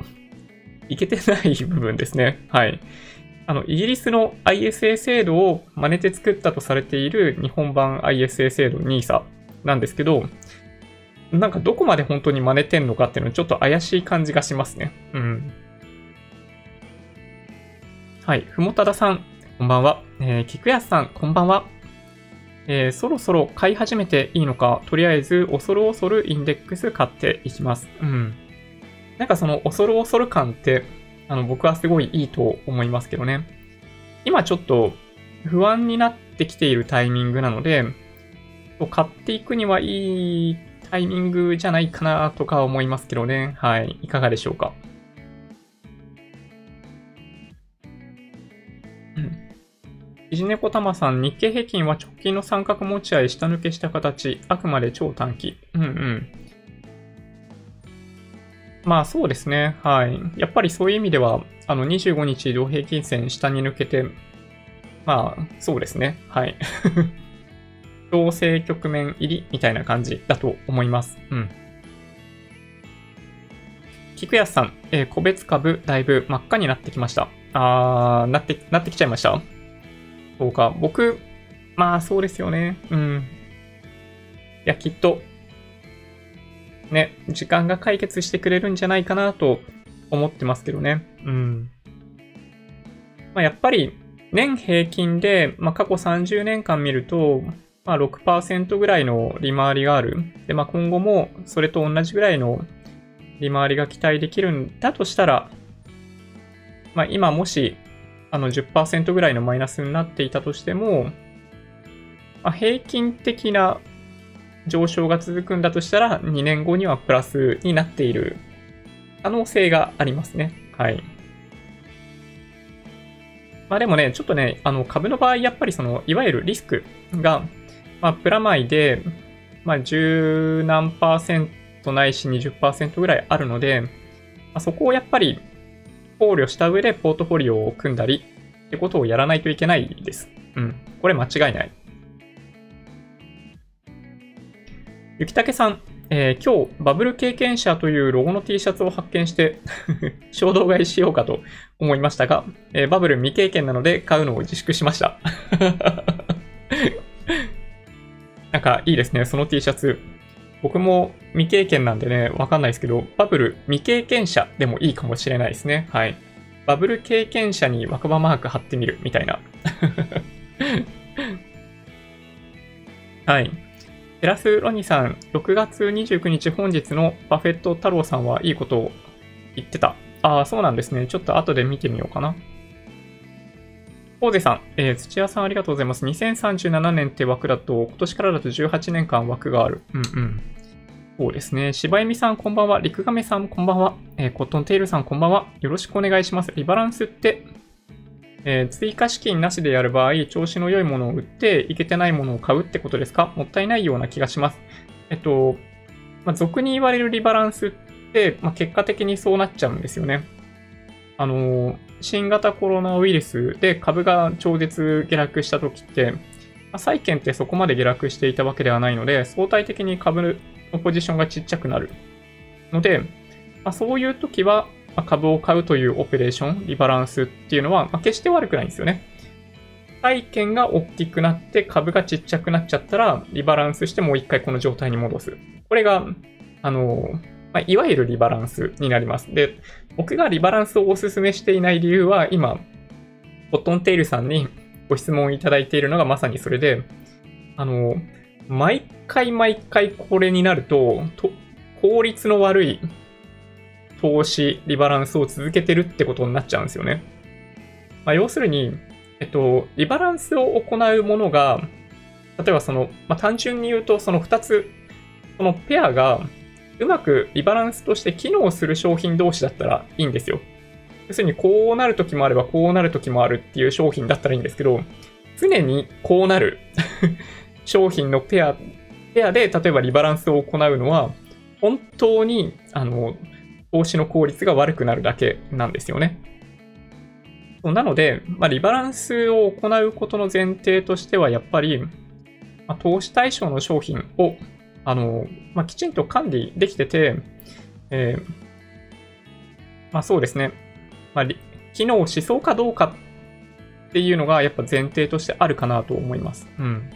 いけてない部分ですね。はい。あの、イギリスの ISA 制度を真似て作ったとされている日本版 ISA 制度 NISA なんですけど、なんかどこまで本当に真似てんのかっていうのはちょっと怪しい感じがしますね。うん。はい。ふもたださん、こんばんは。えー、菊安さん、こんばんは。えー、そろそろ買い始めていいのか、とりあえず恐る恐るインデックス買っていきます。うん。なんかその恐る恐る感って、あの、僕はすごいいいと思いますけどね。今ちょっと不安になってきているタイミングなので、買っていくにはいいタイミングじゃないかなとか思いますけどね。はい。いかがでしょうか？うん。いじねこたまさん、日経平均は直近の三角持ち合い下抜けした形。あくまで超短期。うんうん。まあそうですね。はい。やっぱりそういう意味では、あの25日移動平均線下に抜けて、まあそうですね。はい。調整局面入りみたいな感じだと思います。うん。菊安さん、えー、個別株だいぶ真っ赤になってきました。あー、なって、なってきちゃいました？そうか。僕、まあそうですよね。うん。いや、きっとね、時間が解決してくれるんじゃないかなと思ってますけどね。うん。まあ、やっぱり年平均で、まあ、過去30年間見ると、まあ、6%ぐらいの利回りがある。で、まあ、今後もそれと同じぐらいの利回りが期待できるんだとしたら、まあ、今もしあの10%ぐらいのマイナスになっていたとしても、まあ、平均的な上昇が続くんだとしたら、2年後にはプラスになっている可能性がありますね。はい。まあでもね、ちょっとね、あの株の場合、やっぱりその、いわゆるリスクが、まあ、プラマイで、まあ、十何パーセントないし20%ぐらいあるので、まあ、そこをやっぱり考慮した上でポートフォリオを組んだりってことをやらないといけないです。うん。これ間違いない。ゆきたけさん、えー、今日、バブル経験者というロゴの T シャツを発見して 衝動買いしようかと思いましたが、えー、バブル未経験なので買うのを自粛しました。なんかいいですね、その T シャツ。僕も未経験なんでね、わかんないですけど、バブル未経験者でもいいかもしれないですね。はい。バブル経験者に若葉マーク貼ってみるみたいな。はい。テラスロニさん、6月29日本日のバフェット太郎さんはいいことを言ってた。ああ、そうなんですね。ちょっと後で見てみようかな。大勢さん、えー、土屋さんありがとうございます。2037年って枠だと、今年からだと18年間枠がある。うんうん。そうですね。柴恵美さんこんばんは。陸亀さんこんばんは。えー、コットンテイルさんこんばんは。よろしくお願いします。リバランスってえー、追加資金なしでやる場合、調子の良いものを売って、いけてないものを買うってことですか？もったいないような気がします。えっと、まあ、俗に言われるリバランスって、まあ、結果的にそうなっちゃうんですよね。あの、新型コロナウイルスで株が超絶下落した時って、まあ、債券ってそこまで下落していたわけではないので、相対的に株のポジションがちっちゃくなるので、まあ、そういう時は、ま株を買うというオペレーション、リバランスっていうのは、ま決して悪くないんですよね。債券が大きくなって株がちっちゃくなっちゃったら、リバランスしてもう一回この状態に戻す。これが、あの、まあ、いわゆるリバランスになります。で、僕がリバランスをお勧めしていない理由は、今、コットンテイルさんにご質問いただいているのがまさにそれで、あの、毎回毎回これになると、と効率の悪い投資、リバランスを続けてるってことになっちゃうんですよね。まあ、要するに、えっと、リバランスを行うものが、例えばその、まあ、単純に言うと、その2つ、そのペアがうまくリバランスとして機能する商品同士だったらいいんですよ。要するに、こうなるときもあれば、こうなるときもあるっていう商品だったらいいんですけど、常にこうなる 商品のペア、ペアで、例えばリバランスを行うのは、本当に、あの、投資の効率が悪くなるだけなんですよね。なので、まあ、リバランスを行うことの前提としては、やっぱり、まあ、投資対象の商品を、あの、まあ、きちんと管理できてて、えー、まあそうですね、まあ、機能しそうかどうかっていうのがやっぱ前提としてあるかなと思います。うん。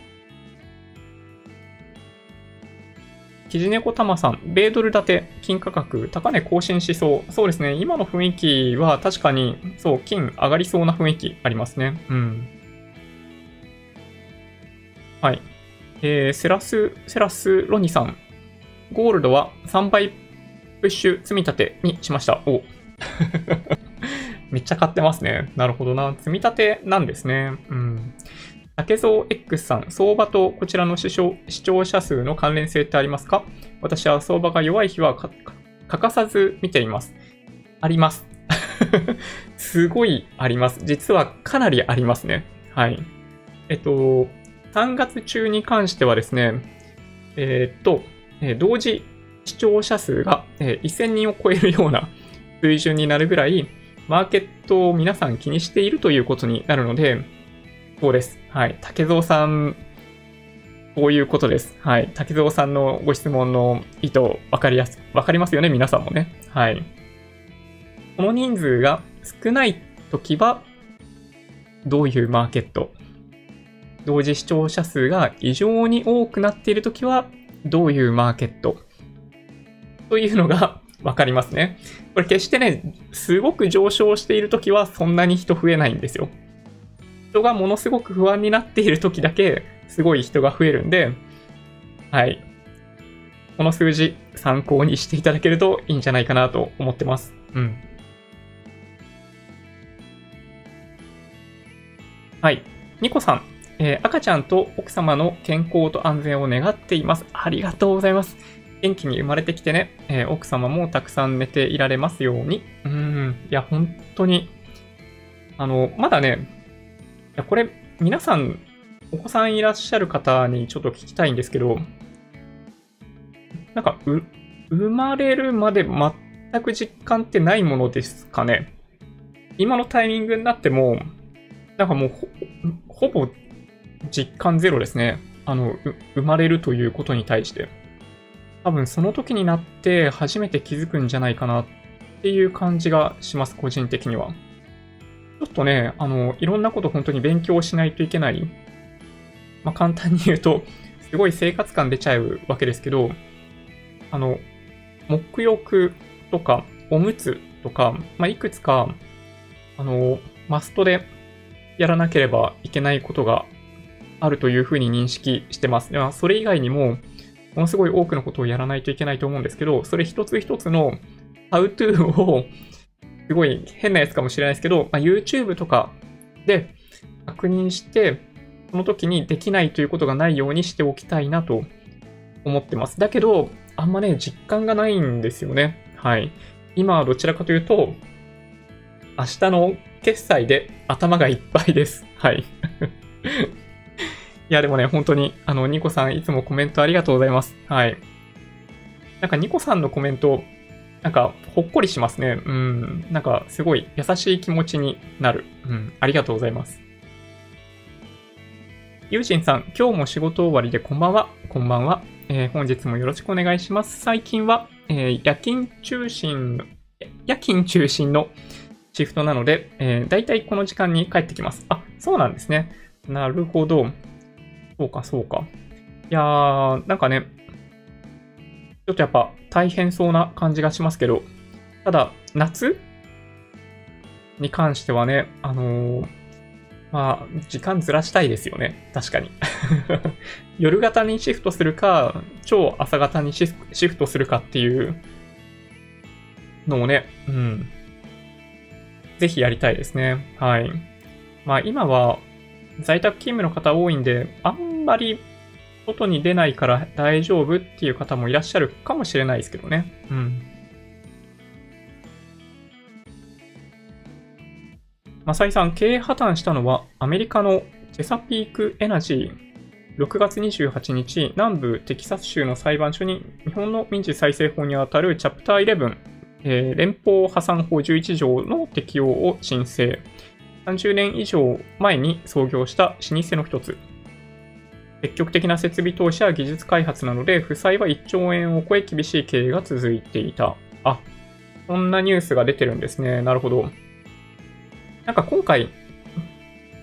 キジネコタマさん、米ドル建て、金価格、高値更新しそう。そうですね。今の雰囲気は確かに、そう、金上がりそうな雰囲気ありますね。うん。はい。えー、セラス、セラスロニさん。ゴールドは3倍プッシュ積み立てにしました。お めっちゃ買ってますね。なるほどな。積み立てなんですね。うん。竹蔵 X さん、相場とこちらの視聴者数の関連性ってありますか？私は相場が弱い日は欠かさず見ています。あります。すごいあります。実はかなりありますね。はい。えっと、3月中に関してはですね、えー、っと、え同時視聴者数が、え1000人を超えるような水準になるぐらい、マーケットを皆さん気にしているということになるので、そうです。はい。竹蔵さん、こういうことです。はい。竹蔵さんのご質問の意図、わかりやす、わかりますよね？皆さんもね。はい。この人数が少ない時は、どういうマーケット？同時視聴者数が異常に多くなっている時は、どういうマーケット？というのが わかりますね。これ決してね、すごく上昇している時はそんなに人増えないんですよ。人がものすごく不安になっている時だけ、すごい人が増えるんで、はい。この数字参考にしていただけるといいんじゃないかなと思ってます。うん。はい。ニコさん、えー、赤ちゃんと奥様の健康と安全を願っています。ありがとうございます。元気に生まれてきてね、えー、奥様もたくさん寝ていられますように。うん。いや、本当に、あの、まだね、や、これ、皆さん、お子さんいらっしゃる方にちょっと聞きたいんですけど、なんか、う、生まれるまで全く実感ってないものですかね？今のタイミングになっても、なんかもうほ、ほぼ実感ゼロですね。あの、生まれるということに対して。多分その時になって初めて気づくんじゃないかなっていう感じがします、個人的には。ちょっとね、あの、いろんなこと本当に勉強しないといけない。まあ、簡単に言うと、すごい生活感出ちゃうわけですけど、あの、沐浴とか、おむつとか、まあ、いくつか、あの、マストでやらなければいけないことがあるというふうに認識してます。では、それ以外にも、ものすごい多くのことをやらないといけないと思うんですけど、それ一つ一つの How to を、すごい変なやつかもしれないですけど、まあ、YouTube とかで確認して、その時にできないということがないようにしておきたいなと思ってます。だけど、あんまね、実感がないんですよね。はい。今はどちらかというと、明日の決済で頭がいっぱいです。はい。いや、でもね、本当に、あの、ニコさん、いつもコメントありがとうございます。はい。なんか、ニコさんのコメント、なんか、ほっこりしますね。うん。なんか、すごい優しい気持ちになる。うん。ありがとうございます。ユージンさん、今日も仕事終わりでこんばんは。こんばんは。えー、本日もよろしくお願いします。最近は、えー、夜勤中心、夜勤中心のシフトなので、えー、だいたいこの時間に帰ってきます。あ、そうなんですね。なるほど。そうか、そうか。いやー、なんかね、ちょっとやっぱ大変そうな感じがしますけど、ただ、夏に関してはね、あのー、まあ、時間ずらしたいですよね。確かに。夜型にシフトするか、超朝型にシフトするかっていうのをね、うん。ぜひやりたいですね。はい。まあ今は在宅勤務の方多いんで、あんまり外に出ないから大丈夫っていう方もいらっしゃるかもしれないですけどね。うん。マサイさん、経営破綻したのはアメリカのチェサピークエナジー。6月28日、南部テキサス州の裁判所に日本の民事再生法にあたるチャプター11、えー、連邦破産法11条の適用を申請。30年以上前に創業した老舗の一つ。積極的な設備投資や技術開発などで、負債は1兆円を超え厳しい経営が続いていた。あ、そんなニュースが出てるんですね。なるほど。なんか今回、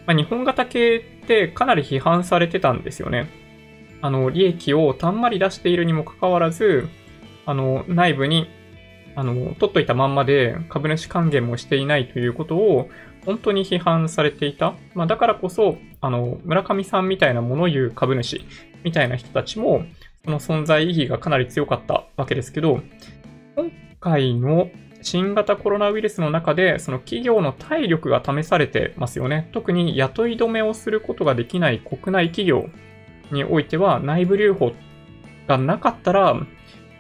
まあ、日本型系ってかなり批判されてたんですよね。あの、利益をたんまり出しているにもかかわらず、あの、内部に、あの、取っといたまんまで株主還元もしていないということを、本当に批判されていた？まあ、だからこそ、あの、村上さんみたいなもの言う株主みたいな人たちも、その存在意義がかなり強かったわけですけど、今回の新型コロナウイルスの中で、その企業の体力が試されてますよね。特に雇い止めをすることができない国内企業においては、内部留保がなかったら、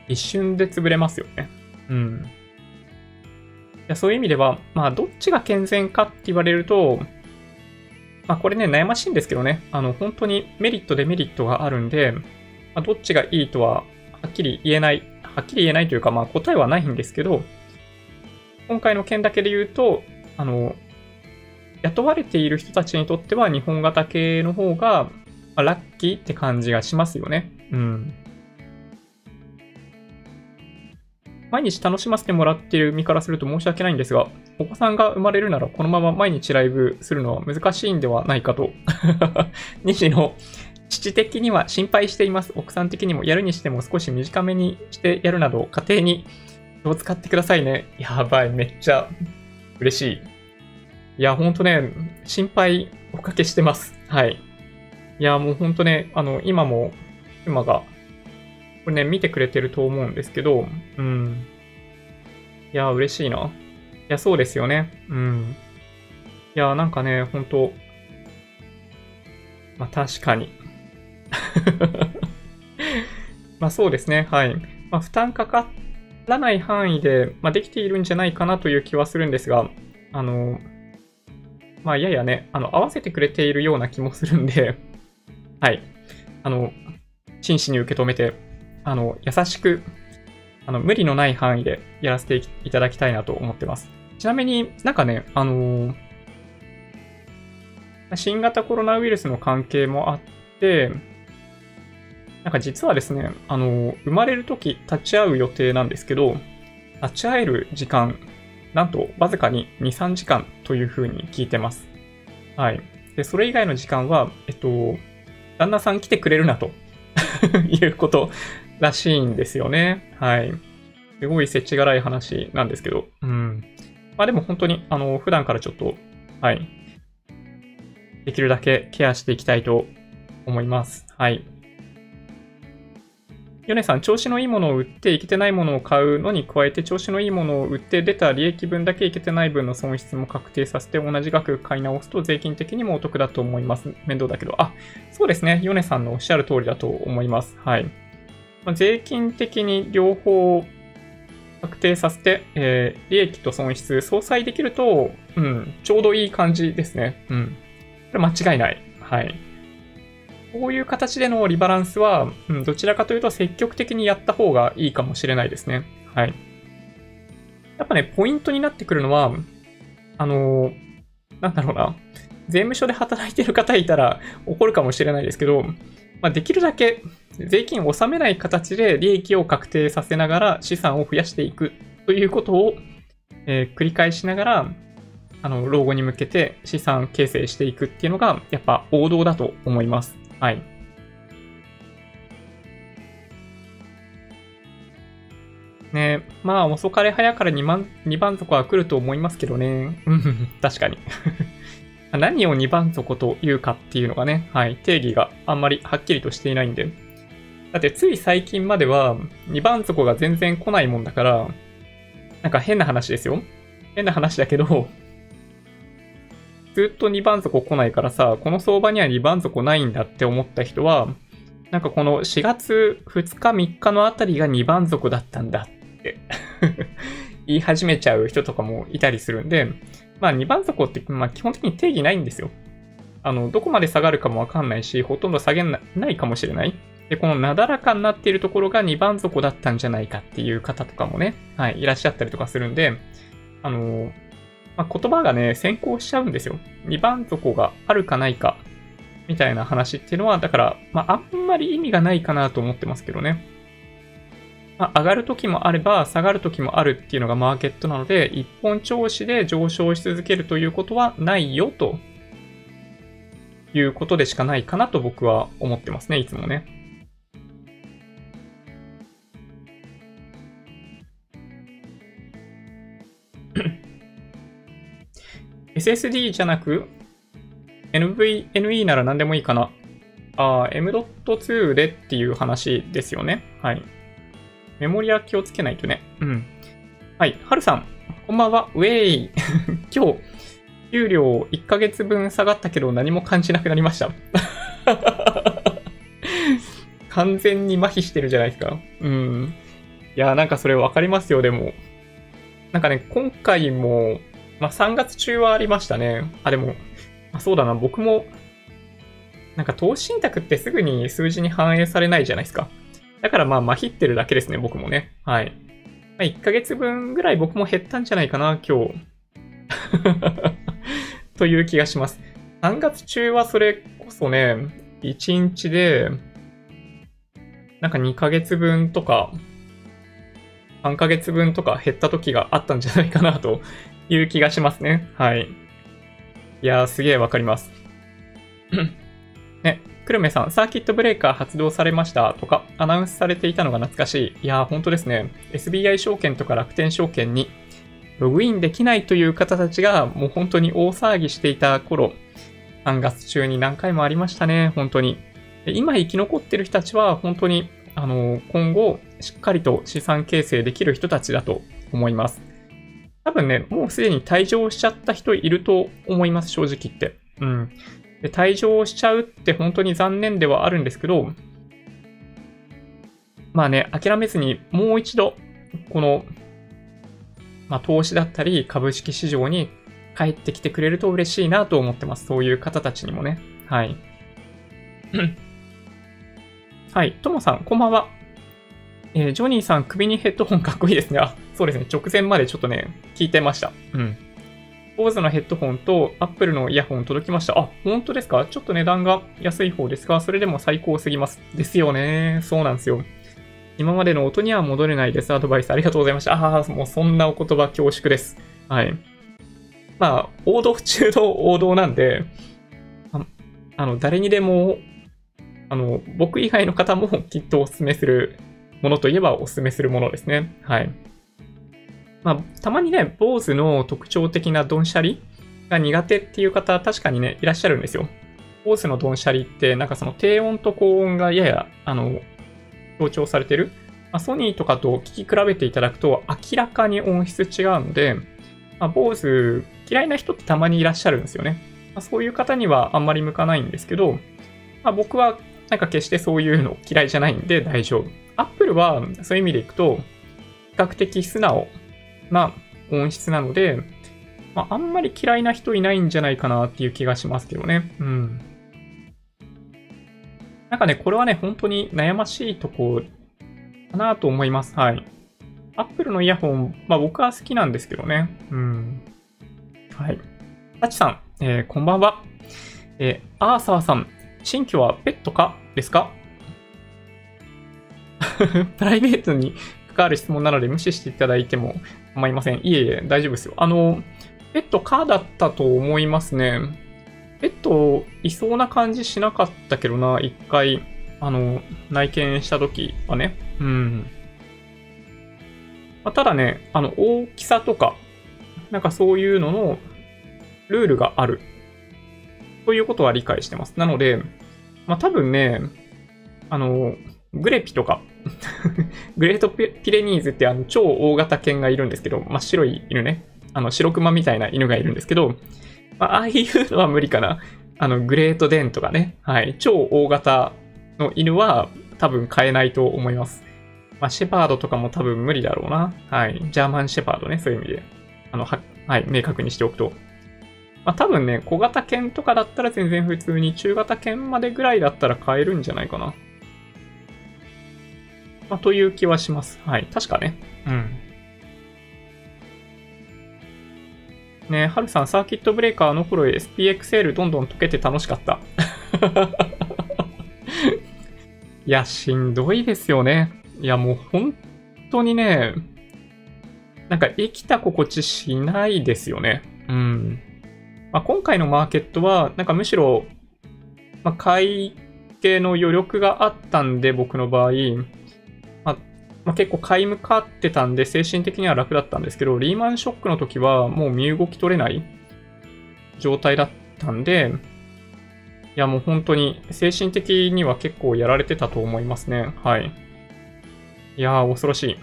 一瞬で潰れますよね。うん。やそういう意味では、まあ、どっちが健全かって言われると、まあ、これね、悩ましいんですけどね、あの、本当にメリット、デメリットがあるんで、まあ、どっちがいいとは、はっきり言えない、はっきり言えないというか、まあ、答えはないんですけど、今回の件だけで言うと、あの、雇われている人たちにとっては日本型系の方が、ま、ラッキーって感じがしますよね。うん。毎日楽しませてもらっている身からすると申し訳ないんですが、お子さんが生まれるならこのまま毎日ライブするのは難しいんではないかと。西の父的には心配しています。奥さん的にもやるにしても少し短めにしてやるなど、家庭に気を使ってくださいね。やばい、めっちゃ嬉しい。いや、ほんとね、心配おかけしてます。はい。いや、もうほんとね、あの、今も、妻がこれね、見てくれてると思うんですけど、うん。いや、嬉しいな。いや、そうですよね。うん。いや、なんかね、ほんと、まあ確かに。まあそうですね、はい。まあ負担かからない範囲で、まあ、できているんじゃないかなという気はするんですが、あの、まあややね、あの、合わせてくれているような気もするんで、はい。あの、真摯に受け止めてあの、優しく、あの、無理のない範囲でやらせていただきたいなと思ってます。ちなみになんかね、あのー、新型コロナウイルスの関係もあって、なんか実はですね、あの、生まれるとき立ち会う予定なんですけど、立ち会える時間、なんとわずかに2、3時間というふうに聞いてます。はい。で、それ以外の時間は、えっと、旦那さん来てくれるなと いうことらしいんですよね。はい。すごい世知辛い話なんですけど。うん。まあでも本当に、あの、普段からちょっと、はい。できるだけケアしていきたいと思います。はい。ヨネさん、調子のいいものを売っていけてないものを買うのに加えて、調子のいいものを売って出た利益分だけいけてない分の損失も確定させて同じ額買い直すと税金的にもお得だと思います。面倒だけど。あ、そうですね。ヨネさんのおっしゃる通りだと思います。はい。まあ、税金的に両方確定させて、えー、利益と損失相殺できると、うん、ちょうどいい感じですね。うん。これ間違いない。はい。こういう形でのリバランスは、うん、どちらかというと積極的にやった方がいいかもしれないですね。はい。やっぱね、ポイントになってくるのは、あのー、なんだろうな。税務署で働いてる方いたら怒るかもしれないですけど、まあ、できるだけ税金を納めない形で利益を確定させながら資産を増やしていくということを、えー、繰り返しながら、あの、老後に向けて資産形成していくっていうのが、やっぱ王道だと思います。はい。ねまあ、遅かれ早かれ2番 ,2 番底は来ると思いますけどね。うん、確かに。何を2番底というかっていうのがね、はい、定義があんまりはっきりとしていないんで。だってつい最近までは2番底が全然来ないもんだから、なんか変な話ですよ。変な話だけど、ずっと2番底来ないからさ、この相場には2番底ないんだって思った人は、なんかこの4月2日3日のあたりが2番底だったんだって 言い始めちゃう人とかもいたりするんで、まあ2番底って、まあ基本的に定義ないんですよ。あの、どこまで下がるかもわかんないし、ほとんど下げないかもしれない。で、このなだらかになっているところが2番底だったんじゃないかっていう方とかもね、はい、いらっしゃったりとかするんで、あのまあ、言葉がね、先行しちゃうんですよ。2番底があるかないか、みたいな話っていうのは、だから、まあ、あんまり意味がないかなと思ってますけどね。まあ、上がる時もあれば、下がる時もあるっていうのがマーケットなので、一本調子で上昇し続けるということはないよということでしかないかなと僕は思ってますね、いつもね。SSD じゃなく NV、NE なら何でもいいかな。ああ M.2 でっていう話ですよね。はい。メモリは気をつけないとね。うん。はい。はるさん、こんばんは。ウェイ。今日、給料1ヶ月分下がったけど何も感じなくなりました。完全に麻痺してるじゃないですか。うん。いや、なんかそれわかりますよ、でも。なんかね、今回も、まあ、3月中はありましたね。あ、でも、あ、そうだな、僕も、なんか投資信託ってすぐに数字に反映されないじゃないですか。だからまあ、まひってるだけですね、僕もね。はい。まあ、1ヶ月分ぐらい僕も減ったんじゃないかな、今日。という気がします。3月中はそれこそね、1日で、なんか2ヶ月分とか、3ヶ月分とか減った時があったんじゃないかなという気がしますね。はい。いやー、すげえわかります。ね、くるめさん、サーキットブレーカー発動されましたとか、アナウンスされていたのが懐かしい。いやー、ほんとですね。SBI 証券とか楽天証券にログインできないという方たちが、もう本当に大騒ぎしていた頃、3月中に何回もありましたね、本当に。今生き残ってる人たちは、本当に、あの、今後、しっかりと資産形成できる人たちだと思います。多分ね、もうすでに退場しちゃった人いると思います、正直言って。うん。で退場しちゃうって本当に残念ではあるんですけど、まあね、諦めずにもう一度、この、まあ、投資だったり株式市場に帰ってきてくれると嬉しいなと思ってます。そういう方たちにもね。はい。はい。ともさん、こんばんは。えー、ジョニーさん、首にヘッドホンかっこいいですね。あ、そうですね。直前までちょっとね、聞いてました。うん。BOSE のヘッドホンと Apple のイヤホン届きました。あ、本当ですか？ちょっと値段が安い方ですが、それでも最高すぎます。ですよね。そうなんですよ。今までの音には戻れないです。アドバイスありがとうございました。ああ、もうそんなお言葉恐縮です。はい。まあ、王道中の王道なんで、ああの、誰にでも、あの、僕以外の方もきっとお勧めするものといえばお勧めするものですね。はい。まあ、たまにね、坊主の特徴的なドンシャリが苦手っていう方、確かにね、いらっしゃるんですよ。坊主のドンシャリって、なんかその低音と高音がやや、あの、強調されてる。まあ、ソニーとかと聞き比べていただくと、明らかに音質違うので、まあ、坊主嫌いな人ってたまにいらっしゃるんですよね。まあ、そういう方にはあんまり向かないんですけど、まあ、僕はなんか決してそういうの嫌いじゃないんで大丈夫。Apple はそういう意味でいくと、比較的素直な音質なので、まあ、あんまり嫌いな人いないんじゃないかなっていう気がしますけどね。うん。なんかね、これはね、本当に悩ましいとこかなと思います。はい。Apple のイヤホン、まあ僕は好きなんですけどね。うん。はい。タチさん、えー、こんばんは。えー、アーサーさん、新居はペットか？ですか？プライベートに関わる質問なので無視していただいても構いません。いえいえ、大丈夫ですよ。あの、ペットかだったと思いますね。ペットいそうな感じしなかったけどな、一回、あの、内見した時はね。うん。ま、ただね、あの、大きさとか、なんかそういうののルールがある。ということは理解してます。なので、まあ多分ね、あの、グレピとか グレートピレニーズってあの超大型犬がいるんですけど、真っ白い犬ね。あの白熊みたいな犬がいるんですけど、まあ、ああいうのは無理かな。あの、グレートデンとかね。はい。超大型の犬は多分飼えないと思います。まあ、シェパードとかも多分無理だろうな。はい。ジャーマンシェパードね。そういう意味で。あの、は、はい。明確にしておくと。まあ、多分ね、小型犬とかだったら全然普通に、中型犬までぐらいだったら買えるんじゃないかな。まあ、という気はします。はい。確かね。うん。ねはるさん、サーキットブレーカーの頃 SPXL どんどん溶けて楽しかった。いや、しんどいですよね。いや、もう本当にね、なんか生きた心地しないですよね。うん。まあ、今回のマーケットは、なんかむしろ、まあ、買い系の余力があったんで、僕の場合、まあ、結構買い向かってたんで、精神的には楽だったんですけど、リーマンショックの時はもう身動き取れない状態だったんで、いやもう本当に精神的には結構やられてたと思いますね。はい。いやー、恐ろしい。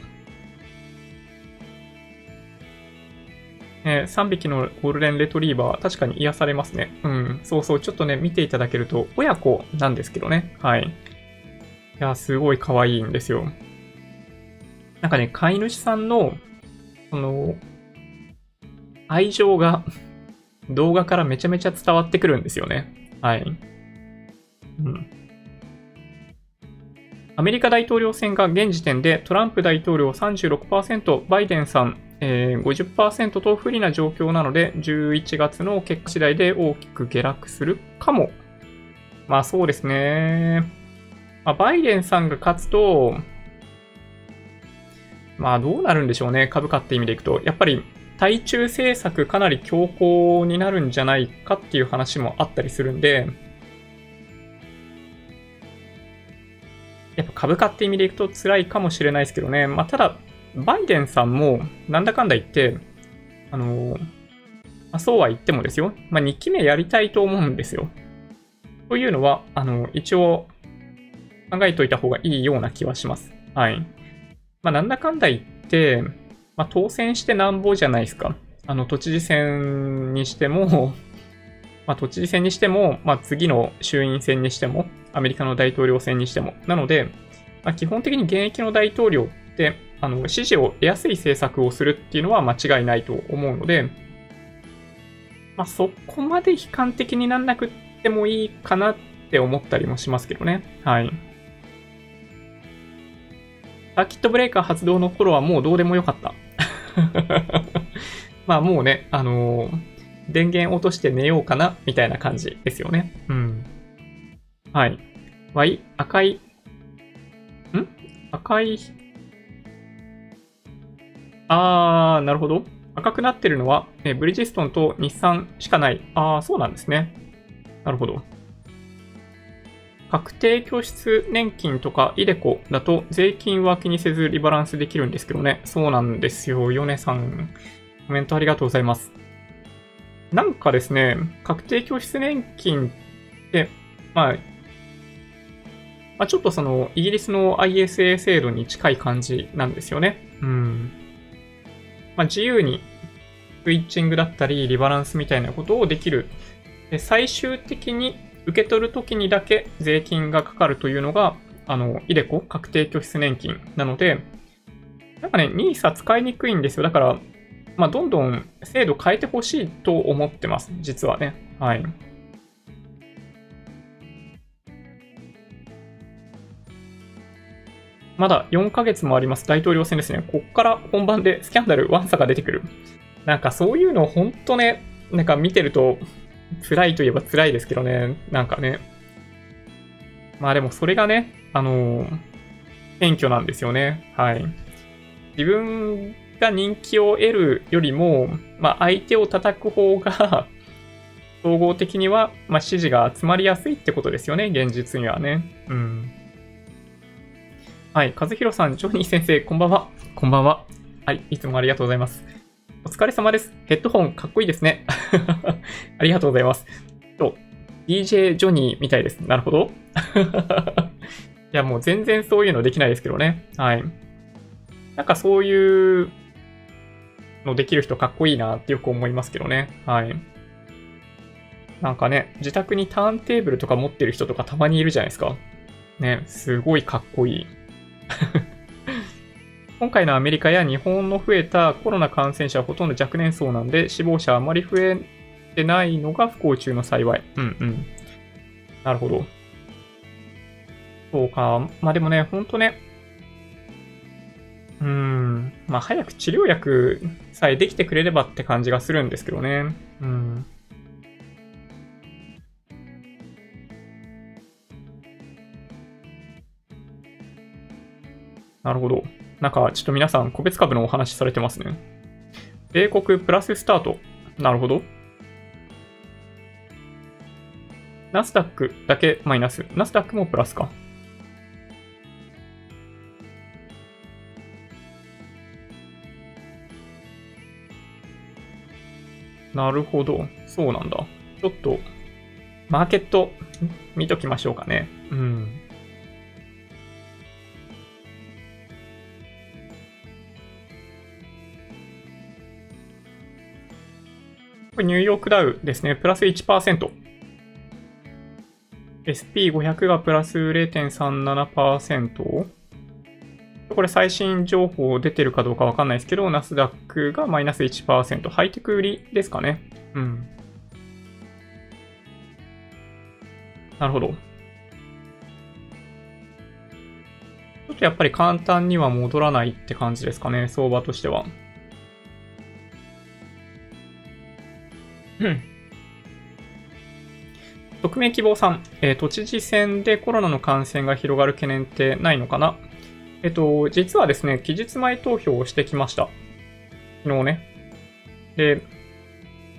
えー、3匹のゴールデンレトリーバー、確かに癒されますね。うん。そうそう、ちょっとね、見ていただけると、親子なんですけどね。はい。いや、すごい可愛いんですよ。なんかね、飼い主さんの、その、愛情が 動画からめちゃめちゃ伝わってくるんですよね。はい。うん。アメリカ大統領選が現時点でトランプ大統領36%、バイデンさん、えー、50%と不利な状況なので、11月の結果次第で大きく下落するかも。まあそうですね。まあ、バイデンさんが勝つと、まあどうなるんでしょうね。株価って意味でいくと。やっぱり対中政策かなり強硬になるんじゃないかっていう話もあったりするんで、やっぱ株価って意味でいくと辛いかもしれないですけどね。まあただ、バイデンさんもなんだかんだ言って、あの、ま、そうは言ってもですよ。まあ2期目やりたいと思うんですよ。というのは、あの、一応考えといた方がいいような気はします。はい。まあ、なんだかんだ言って、まあ、当選してなんぼじゃないですか。あの、都知事選にしても まあ、都知事選にしても、まあ、次の衆院選にしても、アメリカの大統領選にしても。なので、まあ、基本的に現役の大統領って、あの、支持を得やすい政策をするっていうのは間違いないと思うので、まあ、そこまで悲観的になんなくてもいいかなって思ったりもしますけどね。はい。サーキットブレーカー発動の頃はもうどうでもよかった。まあもうね、あのー、電源落として寝ようかな、みたいな感じですよね。うん。はい。Y、赤い、ん？赤い、あー、なるほど。赤くなってるのは、えブリヂストンと日産しかない。あー、そうなんですね。なるほど。確定拠出年金とかイデコだと税金は気にせずリバランスできるんですけどね。そうなんですよ。ヨネさん。コメントありがとうございます。なんかですね、確定拠出年金って、まあ、まあ、ちょっとそのイギリスの ISA 制度に近い感じなんですよね。うん。まあ、自由にスイッチングだったりリバランスみたいなことをできる。で最終的に受け取るときにだけ税金がかかるというのが、あの、イデコ確定拠出年金なので、なんかね、NISA 使いにくいんですよ。だから、まあ、どんどん制度変えてほしいと思ってます。実はね。はい。まだ4ヶ月もあります。大統領選ですね。こっから本番でスキャンダル、ワンサが出てくる。なんかそういうのほんとね、なんか見てると辛いといえば辛いですけどね。なんかね。まあでもそれがね、あのー、選挙なんですよね。はい。自分が人気を得るよりも、まあ相手を叩く方が 総合的には、まあ支持が集まりやすいってことですよね。現実にはね。うん。はい。和弘さん、ジョニー先生、こんばんは。こんばんは。はい。いつもありがとうございます。お疲れ様です。ヘッドホンかっこいいですね。ありがとうございます。と、DJ ジョニーみたいです。なるほど。いや、もう全然そういうのできないですけどね。はい。なんかそういうのできる人かっこいいなってよく思いますけどね。はい。なんかね、自宅にターンテーブルとか持ってる人とかたまにいるじゃないですか。ね、すごいかっこいい。今回のアメリカや日本の増えたコロナ感染者はほとんど若年層なんで、死亡者はあまり増えてないのが不幸中の幸い。うんうん。なるほど。そうか。まあでもね、ほんとね。うーん。まあ早く治療薬さえできてくれればって感じがするんですけどね。うん。なるほど。なんか、ちょっと皆さん、個別株のお話されてますね。米国プラススタート。なるほど。ナスダックだけマイナス。ナスダックもプラスか。なるほど。そうなんだ。ちょっと、マーケット見ときましょうかね。うん。これニューヨークダウですね、プラス1%。SP500 がプラス0.37%。これ最新情報出てるかどうかわかんないですけど、ナスダックがマイナス1%。ハイテク売りですかね。うん。なるほど。ちょっとやっぱり簡単には戻らないって感じですかね、相場としては。うん。匿名希望さん、えー、都知事選でコロナの感染が広がる懸念ってないのかな？えっと、実はですね、期日前投票をしてきました。昨日ね。で、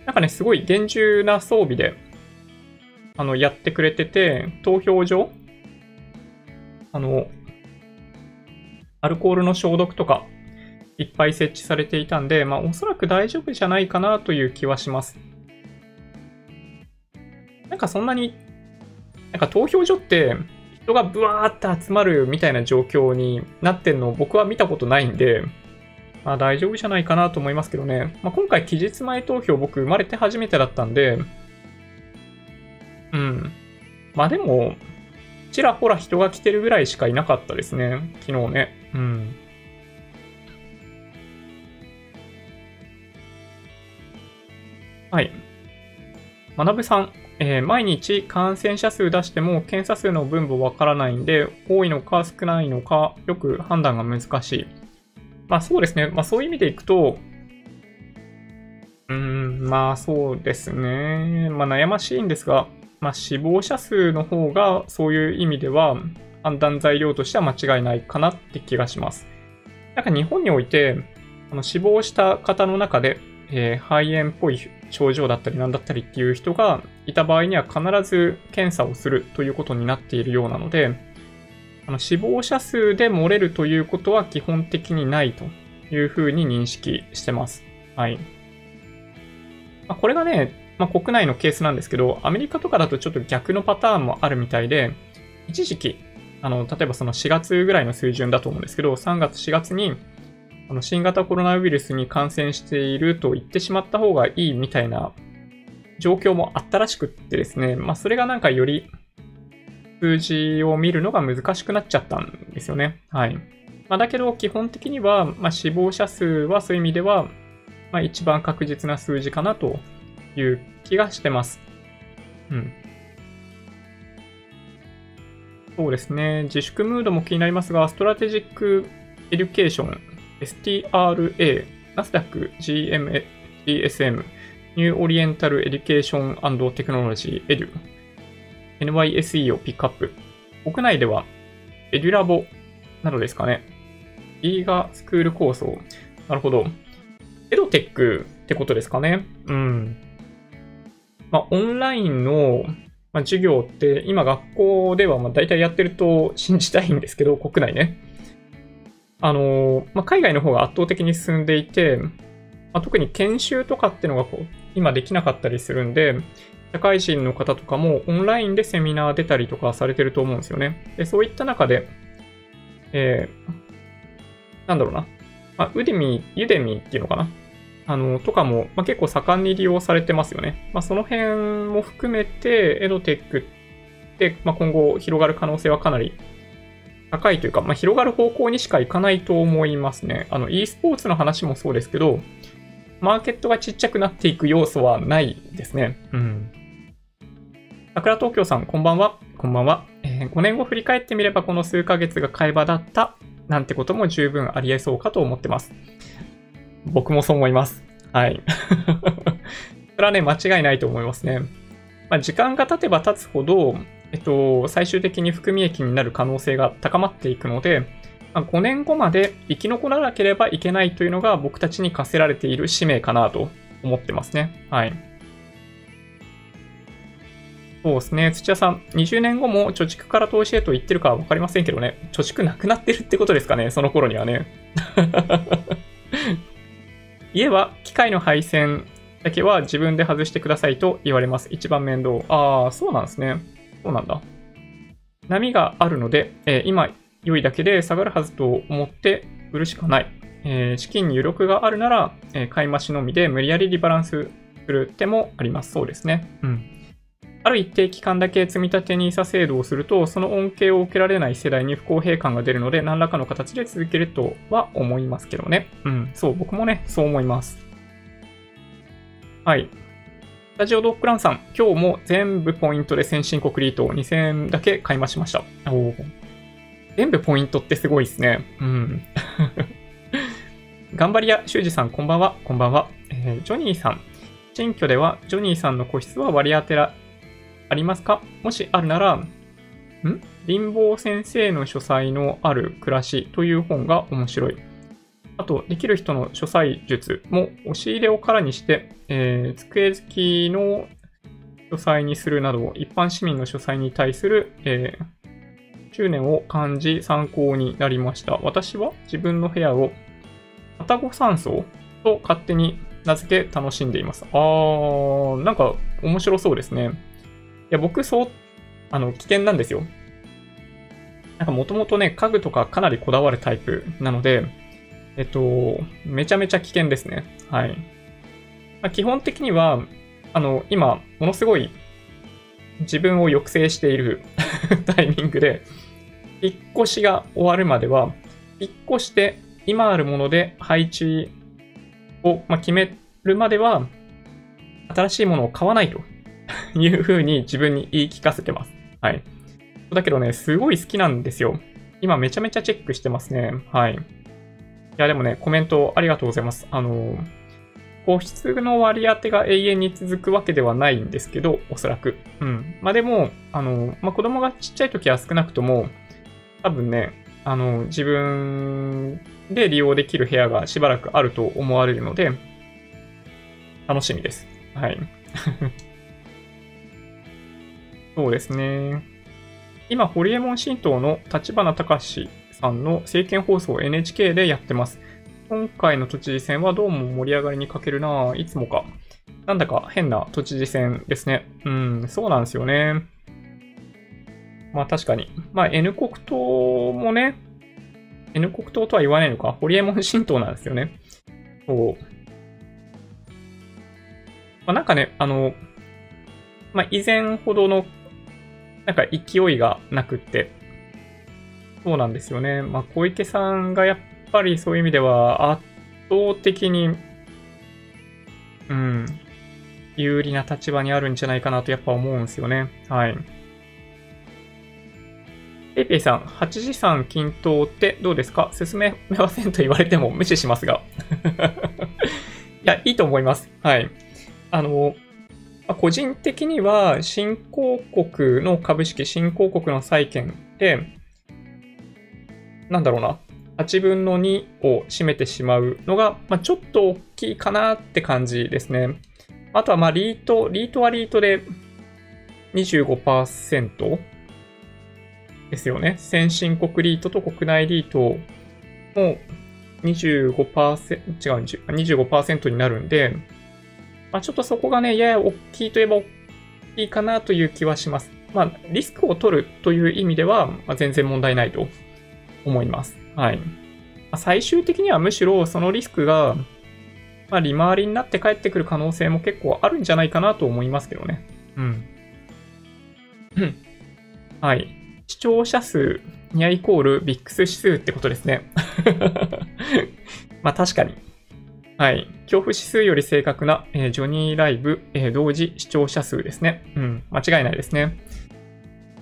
なんかね、すごい厳重な装備で、あの、やってくれてて、投票所あの、アルコールの消毒とか、いっぱい設置されていたんで、まあ、おそらく大丈夫じゃないかなという気はします。なんかそんなに、なんか投票所って人がブワーって集まるみたいな状況になってんのを僕は見たことないんで、まあ大丈夫じゃないかなと思いますけどね。まあ今回期日前投票僕生まれて初めてだったんで、うん。まあでも、ちらほら人が来てるぐらいしかいなかったですね。昨日ね。うん。はい。学さん、えー、毎日感染者数出しても検査数の分母わからないんで、多いのか少ないのか、よく判断が難しい。まあそうですね。まあそういう意味でいくと、うん、まあそうですね。まあ悩ましいんですが、まあ死亡者数の方がそういう意味では判断材料としては間違いないかなって気がします。なんか日本において、あの死亡した方の中で、えー、肺炎っぽい症状だったりなんだったりっていう人がいた場合には必ず検査をするということになっているようなので、あの死亡者数で漏れるということは基本的にないというふうに認識してます。はい。まあ、これがね、まあ、国内のケースなんですけど、アメリカとかだとちょっと逆のパターンもあるみたいで、一時期、あの、例えばその4月ぐらいの水準だと思うんですけど、3月4月に、あの新型コロナウイルスに感染していると言ってしまった方がいいみたいな状況もあったらしくってですね、まあそれがなんかより数字を見るのが難しくなっちゃったんですよね。はい。まあ、だけど基本的には、まあ、死亡者数はそういう意味では、まあ、一番確実な数字かなという気がしてます。うん。そうですね。自粛ムードも気になりますが、ストラテジックエデュケーション、STRA、ナスダック、GM、GSM、ニューオリエンタルエデュケーションテクノロジー、 EDU、NYSE をピックアップ。国内では、エデュラボなどですかね。 GIGAスクール構想。なるほど。エドテックってことですかね。うん。まあ、オンラインの、まあ、授業って今学校ではまあ大体やってると信じたいんですけど、国内ね。あのまあ、海外の方が圧倒的に進んでいて、まあ、特に研修とかっていうのがこう今できなかったりするんで、社会人の方とかもオンラインでセミナー出たりとかされてると思うんですよね。で、そういった中で、えー、なんだろうな。まあ、ウデミ、ユデミっていうのかなあの、とかも、まあ、結構盛んに利用されてますよね。まあ、その辺も含めて、エドテックって、まあ、今後広がる可能性はかなり高いというか、まあ、広がる方向にしかいかないと思いますね。あの、e スポーツの話もそうですけど、マーケットがちっちゃくなっていく要素はないですね。うん。桜東京さん、こんばんは。こんばんは。えー、5年後振り返ってみればこの数ヶ月が会話だったなんてことも十分あり得そうかと思ってます。僕もそう思います。はい。それはね、間違いないと思いますね。まあ、時間が経てば経つほど、えっと、最終的に含み益になる可能性が高まっていくので、ま、5年後まで生き残らなければいけないというのが僕たちに課せられている使命かなと思ってますね。はい。そうですね。土屋さん、20年後も貯蓄から投資へと言ってるかは分かりませんけどね。貯蓄なくなってるってことですかね。その頃にはね。家は機械の配線だけは自分で外してくださいと言われます。一番面倒。ああ、そうなんですね。そうなんだ。波があるので、えー、今良いだけで下がるはずと思って売るしかない。えー、資金に余力があるなら、えー、買い増しのみで無理やりリバランスする手もあります。そうですね。うん。ある一定期間だけ積立 NISA 制度をすると、その恩恵を受けられない世代に不公平感が出るので、何らかの形で続けるとは思いますけどね。うん、そう、僕もね、そう思います。はい。スタジオドッグランさん、今日も全部ポイントで先進国リート2000円だけ買い増しました。お全部ポイントってすごいですね。うん。頑張り屋修二さん、こんばんは。こんばんは。えー、ジョニーさん。新居ではジョニーさんの個室は割り当てらありますか？もしあるなら、ん？貧乏先生の書斎のある暮らしという本が面白い。あと、できる人の書斎術も押し入れを空にして、えー、机付きの書斎にするなど、一般市民の書斎に対する、えー、執念を感じ参考になりました。私は自分の部屋を、愛宕山荘と勝手に名付け楽しんでいます。あー、なんか面白そうですね。いや、僕、そう、あの、危険なんですよ。なんかもともとね、家具とかかなりこだわるタイプなので、えっと、めちゃめちゃ危険ですね。はい。まあ、基本的には、あの、今、ものすごい自分を抑制している タイミングで、引っ越しが終わるまでは、引っ越して今あるもので配置を、ま、決めるまでは、新しいものを買わないと いう風に自分に言い聞かせてます。はい。だけどね、すごい好きなんですよ。今めちゃめちゃチェックしてますね。はい。いや、でもね、コメントありがとうございます。あの、個室の割り当てが永遠に続くわけではないんですけど、おそらく。うん。まあでも、あの、まあ子供がちっちゃい時は少なくとも、多分ね、あの、自分で利用できる部屋がしばらくあると思われるので、楽しみです。はい。そうですね。今、ホリエモン新党の立花隆さんの政見放送 NHK でやってます。今回の都知事選はどうも盛り上がりに欠けるないつもか。なんだか変な都知事選ですね。うん、そうなんですよね。まあ確かに。まあ N 国党もね、N 国党とは言わないのか。ホリエモン新党なんですよね。そう。まあなんかね、あの、まあ以前ほどの、なんか勢いがなくって、そうなんですよね。まあ小池さんがやっぱりそういう意味では圧倒的に、うん、有利な立場にあるんじゃないかなとやっぱ思うんですよね。はい。ペイペイさん、8時3均等ってどうですか？進めませんと言われても無視しますが。いや、いいと思います。はい。あの、個人的には、新興国の株式、新興国の債券で、なんだろうな、8分の2を占めてしまうのが、まあ、ちょっと大きいかなって感じですね。あとは、まあ、リート、リートはリートで25%ですよね。先進国リートと国内リートも25%、違う、25%になるんで、まあ、ちょっとそこがね、やや大きいといえば大きいかなという気はします。まあ、リスクを取るという意味では、まあ、全然問題ないと思います。はい。最終的にはむしろそのリスクが、まあ、利回りになって帰ってくる可能性も結構あるんじゃないかなと思いますけどね。うん。はい。視聴者数にはイコールビックス指数ってことですね。まあ確かに。はい。恐怖指数より正確な、えー、ジョニーライブ、えー、同時視聴者数ですね。うん。間違いないですね。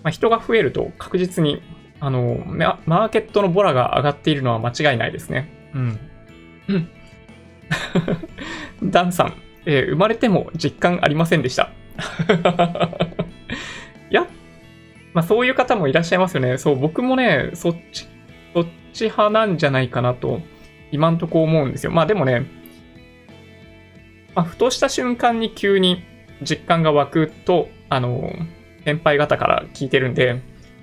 まあ、人が増えると確実に、あの、マーケットのボラが上がっているのは間違いないですね。うん。うん。ダンさん、えー、生まれても実感ありませんでした。い や、まあそういう方もいらっしゃいますよね。そう、僕もね、そっち、そっち派なんじゃないかなと、今んとこ思うんですよ。まあでもね、まあ、ふとした瞬間に急に実感が湧くと、あの、先輩方から聞いてるんで、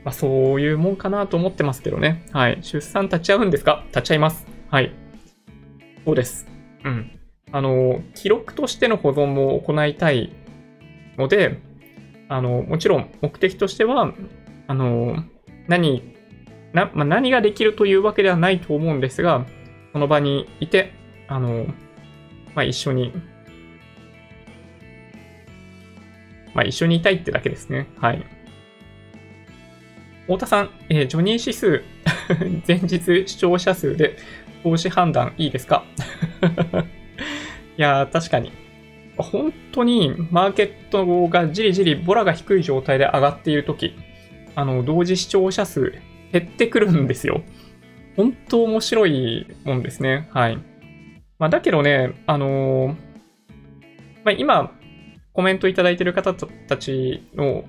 まあそういうもんかなと思ってますけどね。はい。出産立ち会うんですか？立ち会います。はい。そうです。うん。あの、記録としての保存も行いたいので、あの、もちろん目的としては、あの、何、な、まあ、何ができるというわけではないと思うんですが、その場にいて、あの、まあ、一緒に、まあ、一緒にいたいってだけですね。はい。太田さん、えー、ジョニー指数、前日視聴者数で投資判断いいですか？いやー、確かに。本当にマーケットがじりじりボラが低い状態で上がっているとき、あの、同時視聴者数減ってくるんですよ。本当面白いもんですね。はい。まあ、だけどね、あのー、まあ、今、コメントいただいている方たちの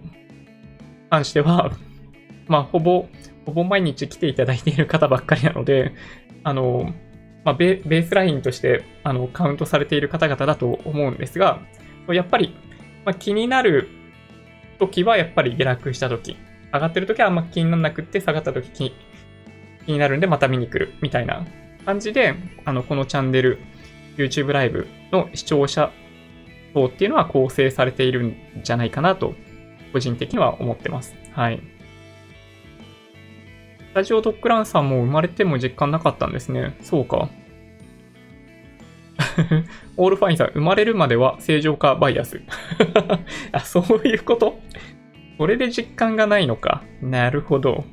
関しては、まあ、ほぼ、ほぼ毎日来ていただいている方ばっかりなので、あのまあ、ベースラインとしてあのカウントされている方々だと思うんですが、やっぱり、まあ、気になる時はやっぱり下落した時、上がってる時はあんま気にならなくって下がった時気気になるんでまた見に来るみたいな感じで、あの、このチャンネル、YouTube ライブの視聴者層っていうのは構成されているんじゃないかなと、個人的には思ってます。はい。スタジオドッグランさんも生まれても実感なかったんですね。そうか。オールファインさん、生まれるまでは正常化バイアス。あ、そういうこと？これで実感がないのか。なるほど。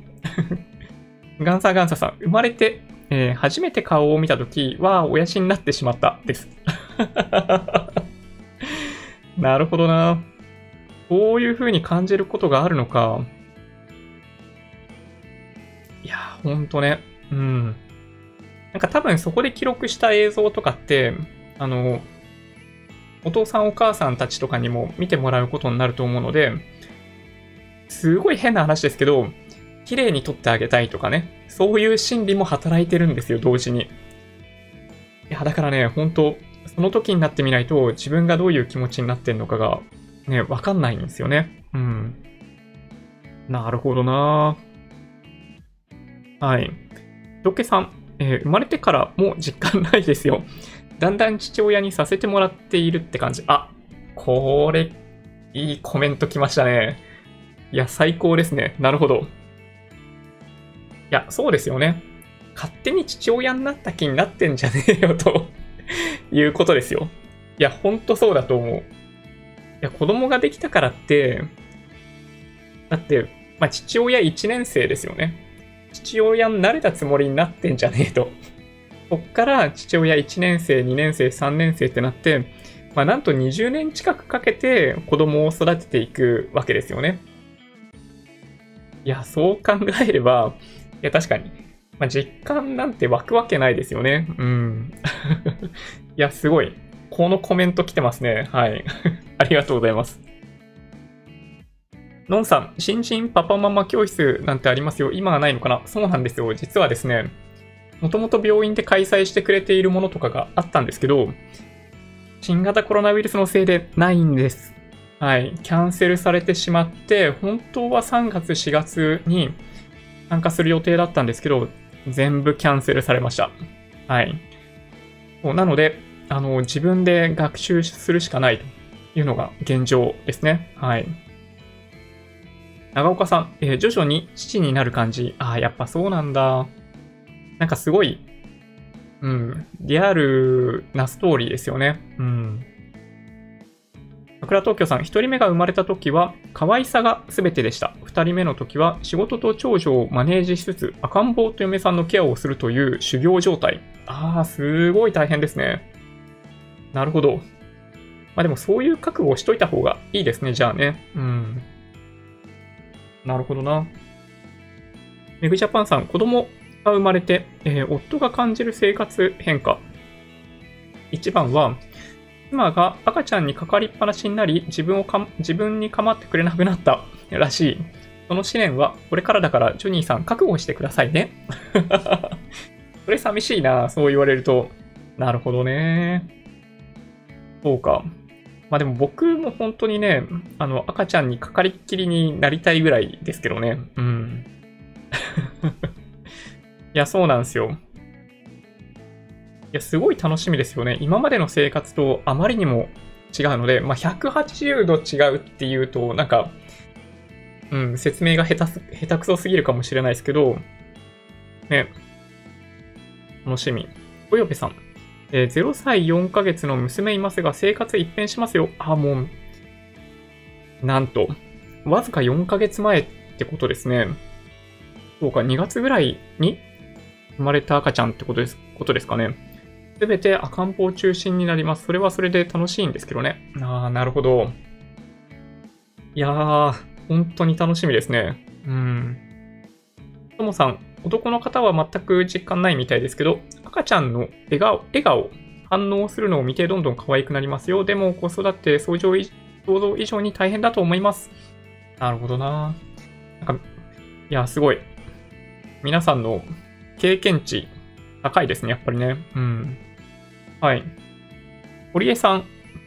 ガンサーガンサさん、生まれて、えー、初めて顔を見たときは、親父になってしまったです。なるほどな。こういう風に感じることがあるのか。いや、ほんとね。うん。なんか多分そこで記録した映像とかって、あの、お父さんお母さんたちとかにも見てもらうことになると思うので、すごい変な話ですけど、綺麗に撮ってあげたいとかね、そういう心理も働いてるんですよ、同時に。いや、だからね、本当その時になってみないと、自分がどういう気持ちになってんのかが、ね、わかんないんですよね。うん。なるほどなはい。ロケさん、えー、生まれてからもう実感ないですよ。だんだん父親にさせてもらっているって感じ。あ、これ、いいコメント来ましたね。いや、最高ですね。なるほど。いや、そうですよね。勝手に父親になった気になってんじゃねえよと いうことですよ。いや、ほんとそうだと思う。いや、子供ができたからって、だって、まあ、父親1年生ですよね。父親になれたつもりになってんじゃねえと。こっから父親1年生、2年生、3年生ってなって、まあ、なんと20年近くかけて子供を育てていくわけですよね。いや、そう考えれば、いや、確かに、まあ、実感なんて湧くわけないですよね。うん。いや、すごい。このコメント来てますね。はい。ありがとうございます。のんさん、新人パパママ教室なんてありますよ。今はないのかな？そうなんですよ。実はですね、もともと病院で開催してくれているものとかがあったんですけど、新型コロナウイルスのせいでないんです。はい。キャンセルされてしまって、本当は3月、4月に参加する予定だったんですけど、全部キャンセルされました。はい。なので、あの、自分で学習するしかないというのが現状ですね。はい。長岡さん、えー、徐々に父になる感じ。ああ、やっぱそうなんだ。なんかすごい、うん、リアルなストーリーですよね。うん。桜東京さん、1人目が生まれた時は、可愛さが全てでした。2人目の時は、仕事と長女をマネージしつつ、赤ん坊と嫁さんのケアをするという修行状態。ああ、すごい大変ですね。なるほど。まあでもそういう覚悟をしといた方がいいですね、じゃあね。うん。なるほどな。メグジャパンさん、子供が生まれて、えー、夫が感じる生活変化。1番は、妻が赤ちゃんにかかりっぱなしになり、自分をか自分に構ってくれなくなったらしい。その試練はこれからだからジョニーさん覚悟してくださいね。それ寂しいな、そう言われると。なるほどね。そうか。まあでも僕も本当にね、あの、赤ちゃんにかかりっきりになりたいぐらいですけどね。うん。いや、そうなんですよ。いや、すごい楽しみですよね。今までの生活とあまりにも違うので、まあ、180度違うっていうと、なんか、うん、説明が下手、下手くそすぎるかもしれないですけど、ね、楽しみ。およべさん。えー、0歳4ヶ月の娘いますが、生活一変しますよ。あ、もう、なんと、わずか4ヶ月前ってことですね。そうか、2月ぐらいに生まれた赤ちゃんってことですことですかね。すべて赤ん坊中心になります。それはそれで楽しいんですけどね。ああ、なるほど。いやー、本当に楽しみですね。うん。ともさん、男の方は全く実感ないみたいですけど、赤ちゃんの笑顔、笑顔、反応するのを見てどんどん可愛くなりますよ。でも子育て想像以上に大変だと思います。なるほどな。なんか、いや、すごい。皆さんの経験値高いですね、やっぱりね。うん。はい。堀江さん、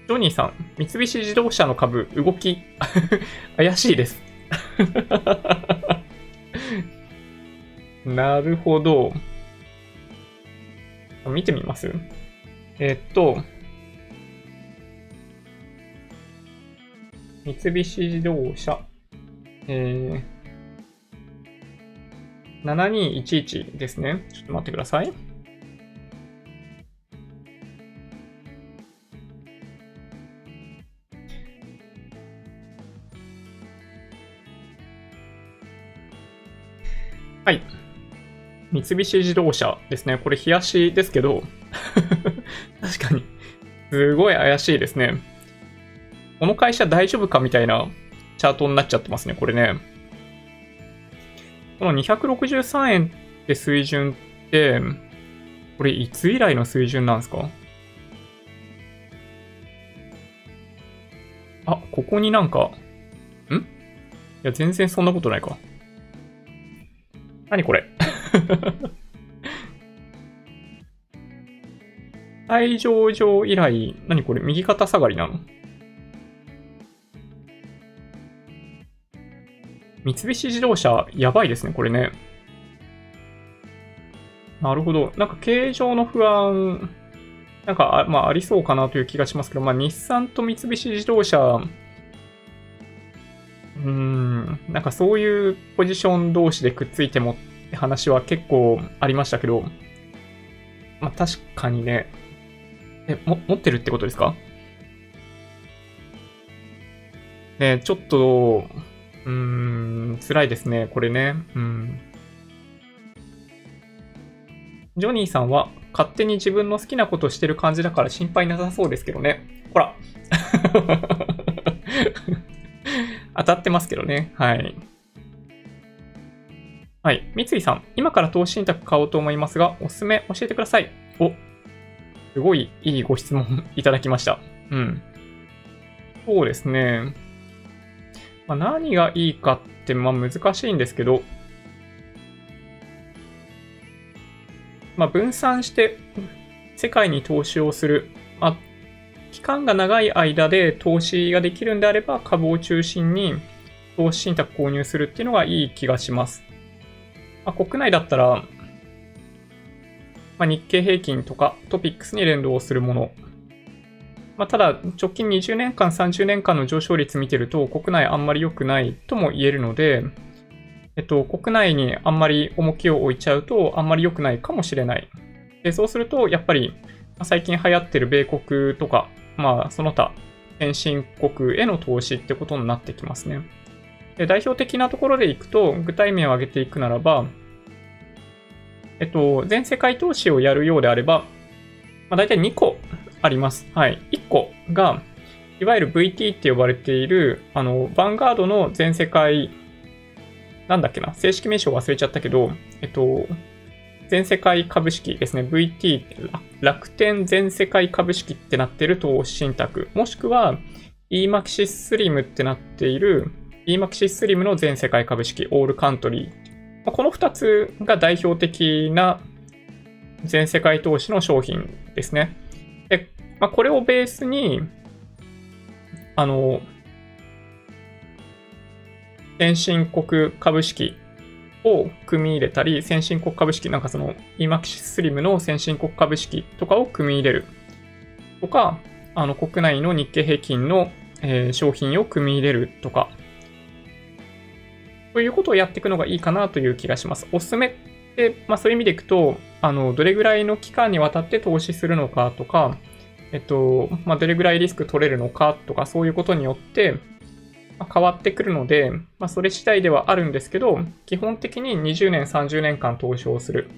ジョニーさん、三菱自動車の株、動き、怪しいです。なるほど。見てみます？えっと、三菱自動車、えー、7211ですね。ちょっと待ってください。はい。三菱自動車ですね。これ、冷やしですけど 確かに、すごい怪しいですね。この会社大丈夫かみたいなチャートになっちゃってますね、これね。この263円って水準って、これいつ以来の水準なんですか？横になんか、ん？いや、全然そんなことないか。何これ？退場上以来、何これ？右肩下がりなの？三菱自動車、やばいですね、これね。なるほど。なんか形状の不安、なんかあ、まあ、ありそうかなという気がしますけど、まあ、日産と三菱自動車、うーん、なんかそういうポジション同士でくっついてもっ話は結構ありましたけど、まあ、確かにね、え、も、持ってるってことですか？ねちょっと、うーん、辛いですね、これね。うん。ジョニーさんは勝手に自分の好きなことしてる感じだから心配なさそうですけどね。ほら。当たってますけどね。はい。はい。三井さん、今から投資信託買おうと思いますが、おすすめ教えてください。お、すごいいいご質問 いただきました。うん。そうですね。まあ、何がいいかって、まあ難しいんですけど、まあ、分散して世界に投資をする、まあ、期間が長い間で投資ができるんであれば株を中心に投資信託購入するっていうのがいい気がします。まあ、国内だったら、まあ、日経平均とかトピックスに連動するもの。まあ、ただ、直近20年間、30年間の上昇率見てると国内あんまり良くないとも言えるので、えっと、国内にあんまり重きを置いちゃうと、あんまり良くないかもしれない。で、そうすると、やっぱり、最近流行ってる米国とか、まあ、その他、先進国への投資ってことになってきますね。で代表的なところでいくと、具体名を挙げていくならば、えっと、全世界投資をやるようであれば、まあ、大体2個あります。はい。1個が、いわゆる VT って呼ばれている、あの、ヴァンガードの全世界なんだっけな、正式名称忘れちゃったけど、えっと、全世界株式ですね、VT、楽天全世界株式ってなってる投資信託、もしくは EMAXIS SLIM ってなっている EMAXIS SLIM の全世界株式、オールカントリー。この2つが代表的な全世界投資の商品ですね。で、まあ、これをベースに、あの、先進国株式を組み入れたり、先進国株式、なんかその EMAXIS SLIM の先進国株式とかを組み入れるとか、あの国内の日経平均の、えー、商品を組み入れるとか、ということをやっていくのがいいかなという気がします。おすすめって、まあそういう意味でいくと、あの、どれぐらいの期間にわたって投資するのかとか、えっと、まあどれぐらいリスク取れるのかとか、そういうことによって、変わってくるので、まあ、それ次第ではあるんですけど、基本的に20年、30年間投資をする。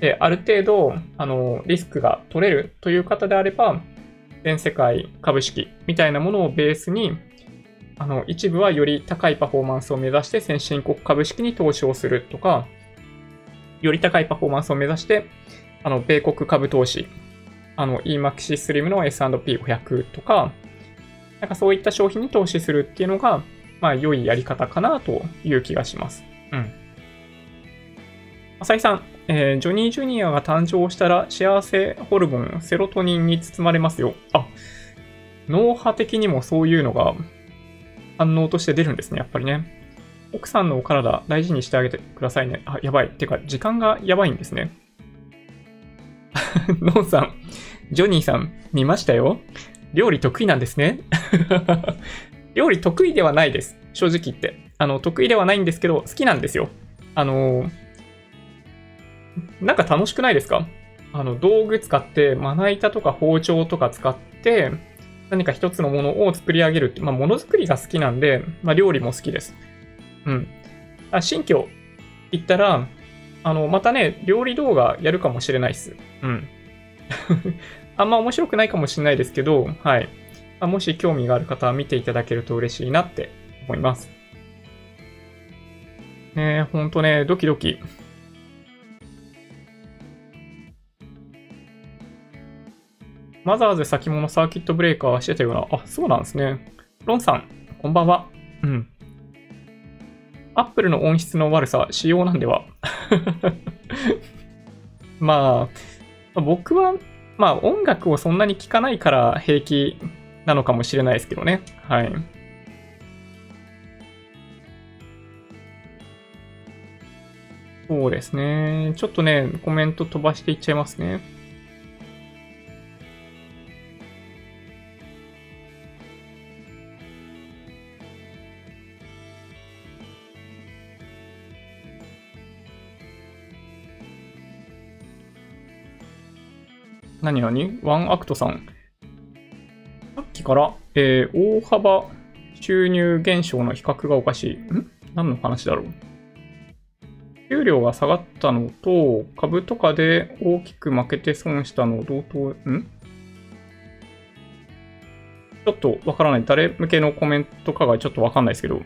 で、ある程度、あの、リスクが取れるという方であれば、全世界株式みたいなものをベースに、あの、一部はより高いパフォーマンスを目指して先進国株式に投資をするとか、より高いパフォーマンスを目指して、あの、米国株投資、あの、EMAXI SLIM の S&P500 とか、なんかそういった商品に投資するっていうのが、まあ良いやり方かなという気がします。うん。浅井さん、えー、ジョニー・ジュニアが誕生したら幸せホルモン、セロトニンに包まれますよ。あ、脳波的にもそういうのが反応として出るんですね、やっぱりね。奥さんのお体大事にしてあげてくださいね。あ、やばい。っていうか、時間がやばいんですね。ノンさん、ジョニーさん、見ましたよ。料理得意なんですね。料理得意ではないです。正直言って。あの、得意ではないんですけど、好きなんですよ。あの、なんか楽しくないですか？あの、道具使って、まな板とか包丁とか使って、何か一つのものを作り上げるって、まあ、ものづくりが好きなんで、まあ、料理も好きです。うん。あ新居行ったら、あの、またね、料理動画やるかもしれないっす。うん。あんま面白くないかもしれないですけど、はい。まあ、もし興味がある方は見ていただけると嬉しいなって思います。ねえ、ほんとね、ドキドキ。マザーズ先物サーキットブレーカーしてたような、あ、そうなんですね。ロンさん、こんばんは。うん。アップルの音質の悪さ、仕様なんでは まあ、僕は、まあ音楽をそんなに聴かないから平気なのかもしれないですけどね。はい。そうですね。ちょっとね、コメント飛ばしていっちゃいますね。何々ワンアクトさん。さっきから、えー、大幅収入減少の比較がおかしい。ん？何の話だろう？給料が下がったのと、株とかで大きく負けて損したの同等、ん？ちょっとわからない。誰向けのコメントかがちょっとわかんないですけど。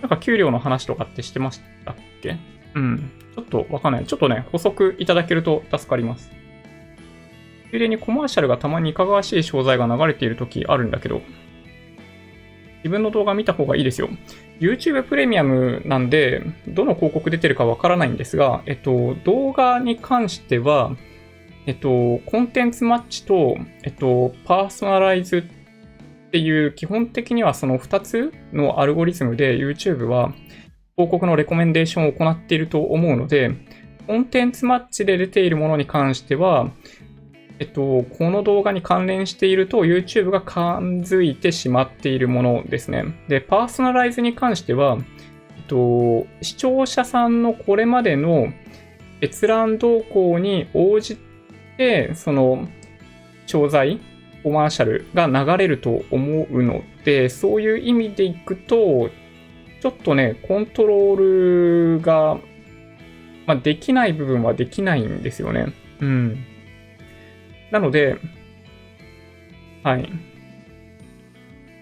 なんか給料の話とかってしてましたっけ？うん。ちょっとわかんない。ちょっとね、補足いただけると助かります。ついでにコマーシャルがたまにいかがわしい商材が流れている時あるんだけど、自分の動画見た方がいいですよ。YouTube プレミアムなんで、どの広告出てるかわからないんですが、えっと、動画に関しては、えっと、コンテンツマッチと、えっと、パーソナライズっていう、基本的にはその2つのアルゴリズムで YouTube は広告のレコメンデーションを行っていると思うので、コンテンツマッチで出ているものに関しては、えっと、この動画に関連していると YouTube が感づいてしまっているものですね。で、パーソナライズに関しては、えっと、視聴者さんのこれまでの閲覧動向に応じて、その、商材、コマーシャルが流れると思うので、そういう意味でいくと、ちょっとね、コントロールが、まあ、できない部分はできないんですよね。うん。なので、はい。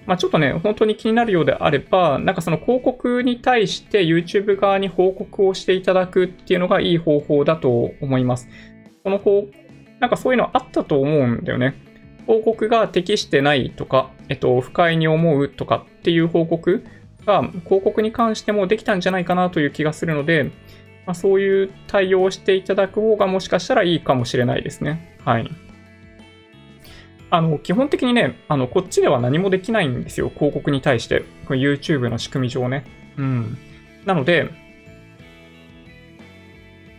まあ、ちょっとね、本当に気になるようであれば、なんかその広告に対して YouTube 側に報告をしていただくっていうのがいい方法だと思います。この方、なんかそういうのあったと思うんだよね。報告が適してないとか、えっと、不快に思うとかっていう報告が広告に関してもできたんじゃないかなという気がするので、まあ、そういう対応をしていただく方がもしかしたらいいかもしれないですね。はい。あの、基本的にね、あの、こっちでは何もできないんですよ。広告に対して。これ YouTube の仕組み上ね。うん。なので、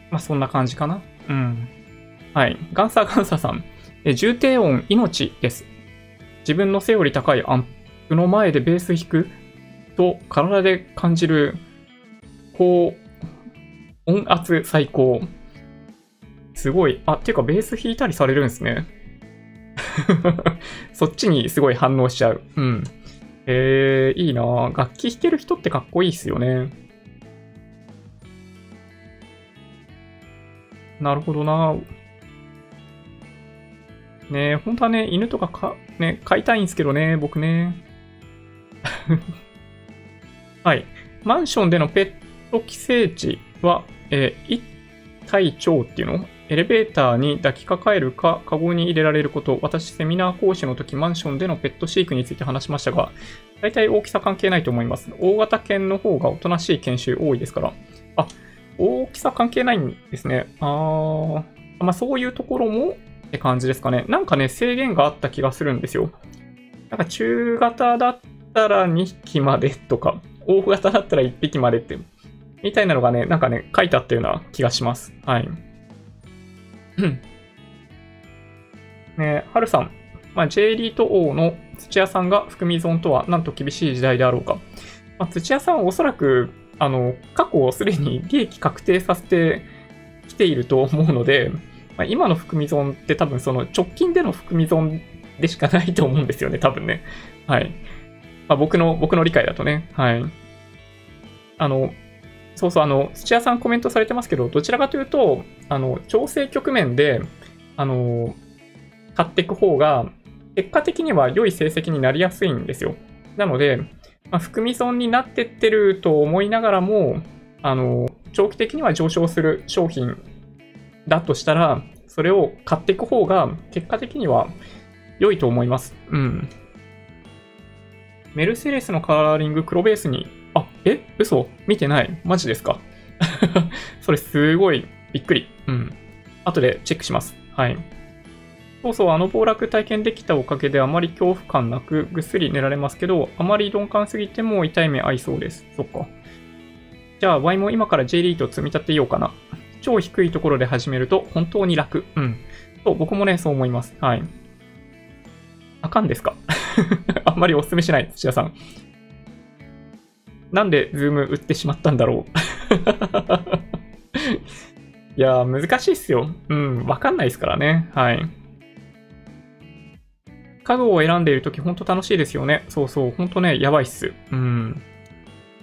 まあ、そんな感じかな。うん。はい。ガンサーガンサーさん。え重低音、命です。自分の背より高いアンプの前でベース弾くと体で感じる高音圧最高。すごい。あ、っていうかベース弾いたりされるんですね。そっちにすごい反応しちゃう。うん。えー、いいな楽器弾ける人ってかっこいいっすよね。なるほどなねえ、本当はね、犬とかか、ね、飼いたいんですけどね、僕ね。はい。マンションでのペット規制値は、えー、一体長っていうの？エレベーターに抱きかかえるか、カゴに入れられること。私、セミナー講師の時、マンションでのペット飼育について話しましたが、大体大きさ関係ないと思います。大型犬の方がおとなしい研修多いですから。あ、大きさ関係ないんですね。あー、まあそういうところもって感じですかね。なんかね、制限があった気がするんですよ。なんか中型だったら2匹までとか、大型だったら1匹までって、みたいなのがね、なんかね、書いてあったような気がします。はい。ねはるさん、まあ、J リート王の土屋さんが含み損とはなんと厳しい時代であろうか。まあ、土屋さんはおそらく、あの、過去をすでに利益確定させてきていると思うので、まあ、今の含み損って多分その直近での含み損でしかないと思うんですよね、多分ね。はい。まあ、僕の、僕の理解だとね。はい。あの、そうそう、あの、土屋さんコメントされてますけど、どちらかというと、あの、調整局面で、あの、買っていく方が、結果的には良い成績になりやすいんですよ。なので、まあ、含み損になってってると思いながらも、あの、長期的には上昇する商品だとしたら、それを買っていく方が結果的には良いと思います。うん。メルセデスのカラーリング黒ベースに、あ、え？嘘？見てない？マジですか？それすごいびっくり。うん。後でチェックします。はい。そうそう、あの暴落体験できたおかげであまり恐怖感なくぐっすり寝られますけど、あまり鈍感すぎても痛い目合いそうです。そっか。じゃあ、Y も今から J リート積み立てようかな。超低いところで始めると本当に楽。うん。そう、僕もね、そう思います。はい。あかんですか？あんまりお勧めしない、土屋さん。なんでズーム売ってしまったんだろう いやー、難しいっすよ。うん、わかんないですからね。はい。家具を選んでいるとき、ほんと楽しいですよね。そうそう、ほんとね、やばいっす。うん。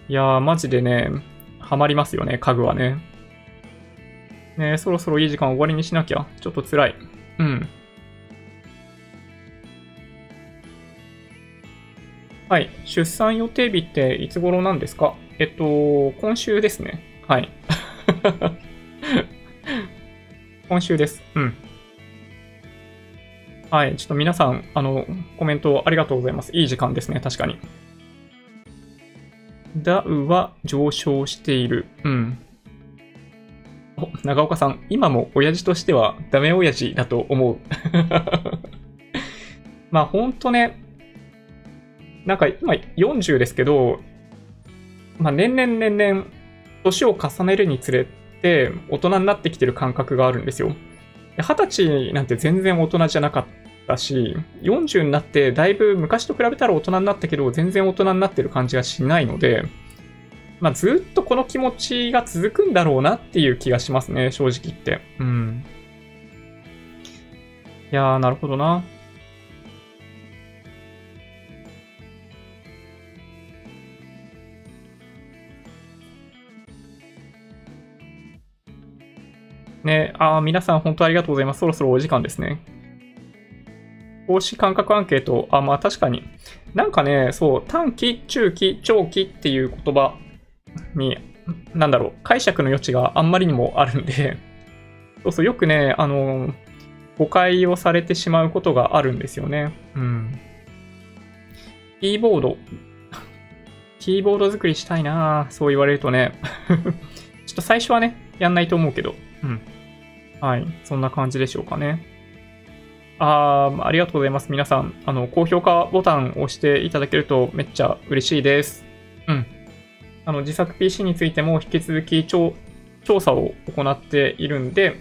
いやー、マジでね、ハマりますよね、家具はね。ねそろそろいい時間終わりにしなきゃ。ちょっと辛い。うん。はい。出産予定日っていつ頃なんですか？えっと、今週ですね。はい。今週です。うん。はい。ちょっと皆さん、あの、コメントありがとうございます。いい時間ですね。確かに。ダウは上昇している。うん。お、長岡さん、今も親父としてはダメ親父だと思う。まあ、ほんとね、なんか今40ですけど、まあ、年々年々年を重ねるにつれて大人になってきてる感覚があるんですよ。二十歳なんて全然大人じゃなかったし、40になってだいぶ昔と比べたら大人になったけど全然大人になってる感じがしないので、まあ、ずっとこの気持ちが続くんだろうなっていう気がしますね、正直言って。うん。いやー、なるほどな。ね、あ皆さん本当ありがとうございます。そろそろお時間ですね。投資感覚アンケート、あ、まあ確かに。なんかね、そう、短期、中期、長期っていう言葉に、なんだろう、解釈の余地があんまりにもあるんで、そうそう、よくね、あの、誤解をされてしまうことがあるんですよね。うん。キーボード。キーボード作りしたいなそう言われるとね。ちょっと最初はね、やんないと思うけど。うん。はい。そんな感じでしょうかね。あありがとうございます。皆さん、あの、高評価ボタンを押していただけるとめっちゃ嬉しいです。うん。あの、自作 PC についても引き続き調査を行っているんで、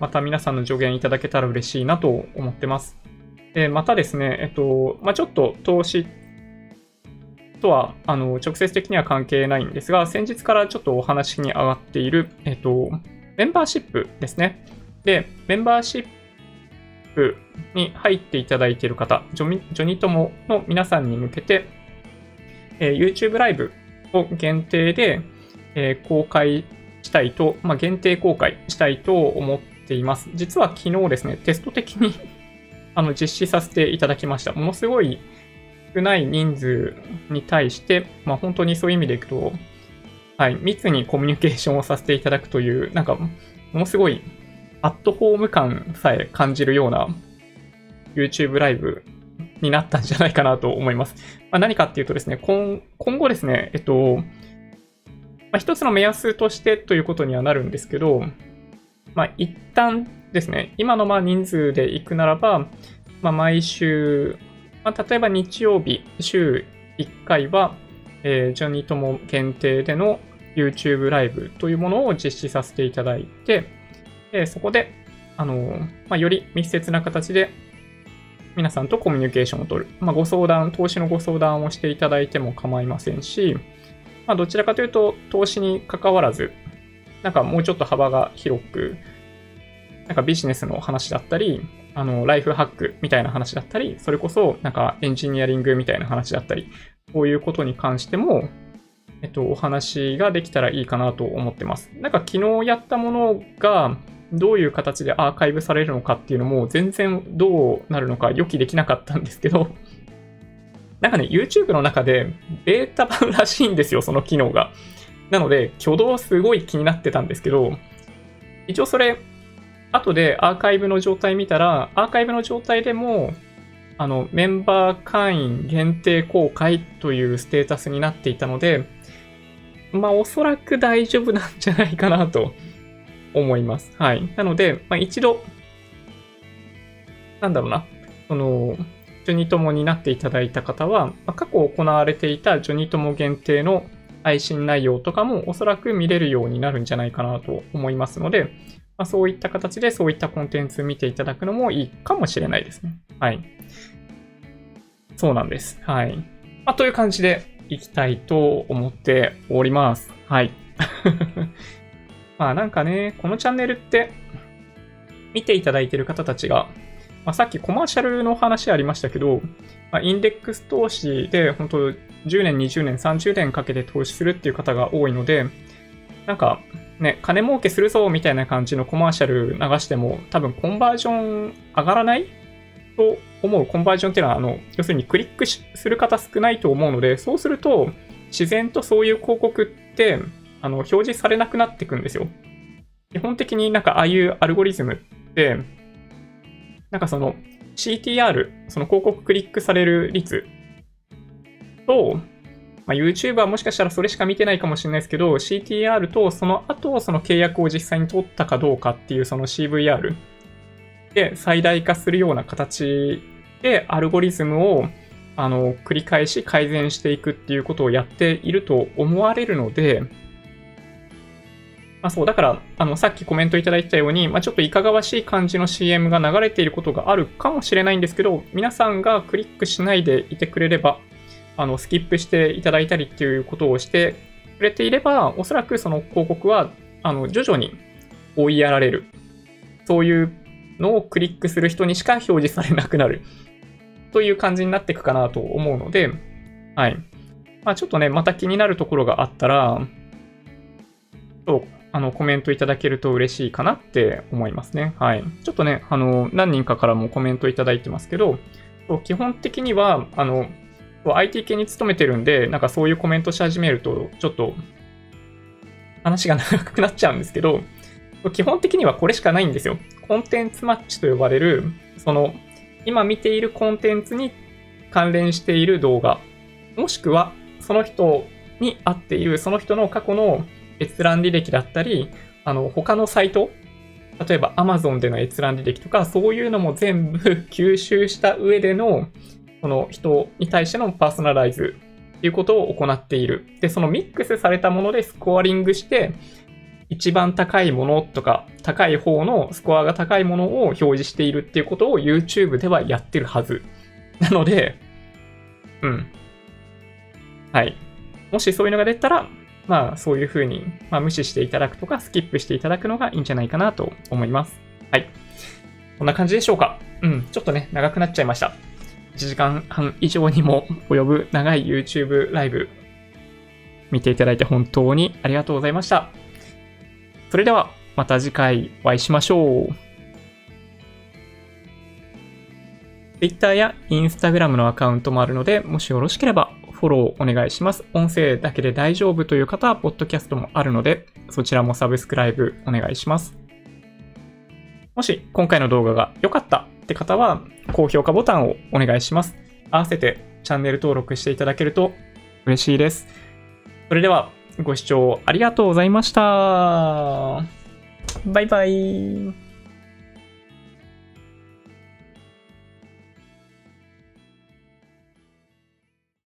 また皆さんの助言いただけたら嬉しいなと思ってます。で、またですね、えっと、まあ、ちょっと投資とは、あの、直接的には関係ないんですが、先日からちょっとお話に上がっている、えっと、メンバーシップですね。で、メンバーシップに入っていただいている方、ジョジョニ友の皆さんに向けて、えー、YouTube ライブを限定で、えー、公開したいと、まあ、限定公開したいと思っています。実は昨日ですね、テスト的に あの実施させていただきました。ものすごい少ない人数に対して、まあ、本当にそういう意味でいくと、はい、密にコミュニケーションをさせていただくという、なんか、ものすごい、アットホーム感さえ感じるような YouTube ライブになったんじゃないかなと思います。まあ、何かっていうとですね、今今後ですね、えっと、まあ、一つの目安としてということにはなるんですけど、まあ、一旦ですね、今のまあ人数で行くならば、まあ、毎週、まあ、例えば日曜日、週1回は、えー、ジョニーとも限定での YouTube ライブというものを実施させていただいて、でそこで、あのまあ、より密接な形で皆さんとコミュニケーションを取る。まあ、ご相談、投資のご相談をしていただいても構いませんし、まあ、どちらかというと、投資に関わらず、なんかもうちょっと幅が広く、なんかビジネスの話だったり、あの、ライフハックみたいな話だったり、それこそ、なんかエンジニアリングみたいな話だったり、こういうことに関しても、えっと、お話ができたらいいかなと思ってます。なんか昨日やったものが、どういう形でアーカイブされるのかっていうのも全然どうなるのか予期できなかったんですけど、なんかね、YouTube の中でベータ版らしいんですよ、その機能が。なので、挙動すごい気になってたんですけど、一応それ、後でアーカイブの状態見たら、アーカイブの状態でも、あの、メンバー会員限定公開というステータスになっていたので、まあ、おそらく大丈夫なんじゃないかなと思います。はい。なので、まあ、一度、なんだろうな、その、ジョニトモになっていただいた方は、まあ、過去行われていたジョニトモ限定の配信内容とかもおそらく見れるようになるんじゃないかなと思いますので、まあ、そういった形でそういったコンテンツ見ていただくのもいいかもしれないですね。はい。そうなんです。はい。まあ、という感じでいきたいと思っております。はい。まあなんかね、このチャンネルって見ていただいている方たちが、まあ、さっきコマーシャルの話ありましたけど、まあ、インデックス投資で本当10年、20年、30年かけて投資するっていう方が多いので、なんかね、金儲けするぞみたいな感じのコマーシャル流しても多分コンバージョン上がらない？と思うコンバージョンっていうのは、あの、要するにクリックする方少ないと思うので、そうすると自然とそういう広告って、あの、表示されなくなっていくんですよ。基本的になんかああいうアルゴリズムって、なんかその CTR、その広告クリックされる率と、まあ、YouTube はもしかしたらそれしか見てないかもしれないですけど、CTR とその後その契約を実際に取ったかどうかっていうその CVR で最大化するような形でアルゴリズムをあの繰り返し改善していくっていうことをやっていると思われるので、まあ、そう、だから、あの、さっきコメントいただいたように、まあ、ちょっといかがわしい感じの CM が流れていることがあるかもしれないんですけど、皆さんがクリックしないでいてくれれば、あの、スキップしていただいたりっていうことをしてくれていれば、おそらくその広告は、あの、徐々に追いやられる。そういうのをクリックする人にしか表示されなくなる。という感じになっていくかなと思うので、はい。まあ、ちょっとね、また気になるところがあったら、そう、あの、コメントいただけると嬉しいかなって思いますね。はい。ちょっとね、あの、何人かからもコメントいただいてますけど、基本的には、あの、IT 系に勤めてるんで、なんかそういうコメントし始めると、ちょっと話が長くなっちゃうんですけど、基本的にはこれしかないんですよ。コンテンツマッチと呼ばれる、その、今見ているコンテンツに関連している動画、もしくはその人に合っている、その人の過去の閲覧履歴だったり、あの、他のサイト、例えば Amazon での閲覧履歴とか、そういうのも全部 吸収した上での、その人に対してのパーソナライズっていうことを行っている。で、そのミックスされたものでスコアリングして、一番高いものとか、高い方のスコアが高いものを表示しているっていうことを YouTube ではやってるはず。なので、うん。はい。もしそういうのが出たら、まあそういうふうに、まあ、無視していただくとか、スキップしていただくのがいいんじゃないかなと思います。はい。こんな感じでしょうか。うん。ちょっとね、長くなっちゃいました。1時間半以上にも及ぶ長い YouTube ライブ見ていただいて本当にありがとうございました。それではまた次回お会いしましょう。Twitter や Instagram のアカウントもあるので、もしよろしければフォローお願いします。音声だけで大丈夫という方は、ポッドキャストもあるので、そちらもサブスクライブお願いします。もし今回の動画が良かったって方は、高評価ボタンをお願いします。合わせてチャンネル登録していただけると嬉しいです。それでは、ご視聴ありがとうございました。バイバイ。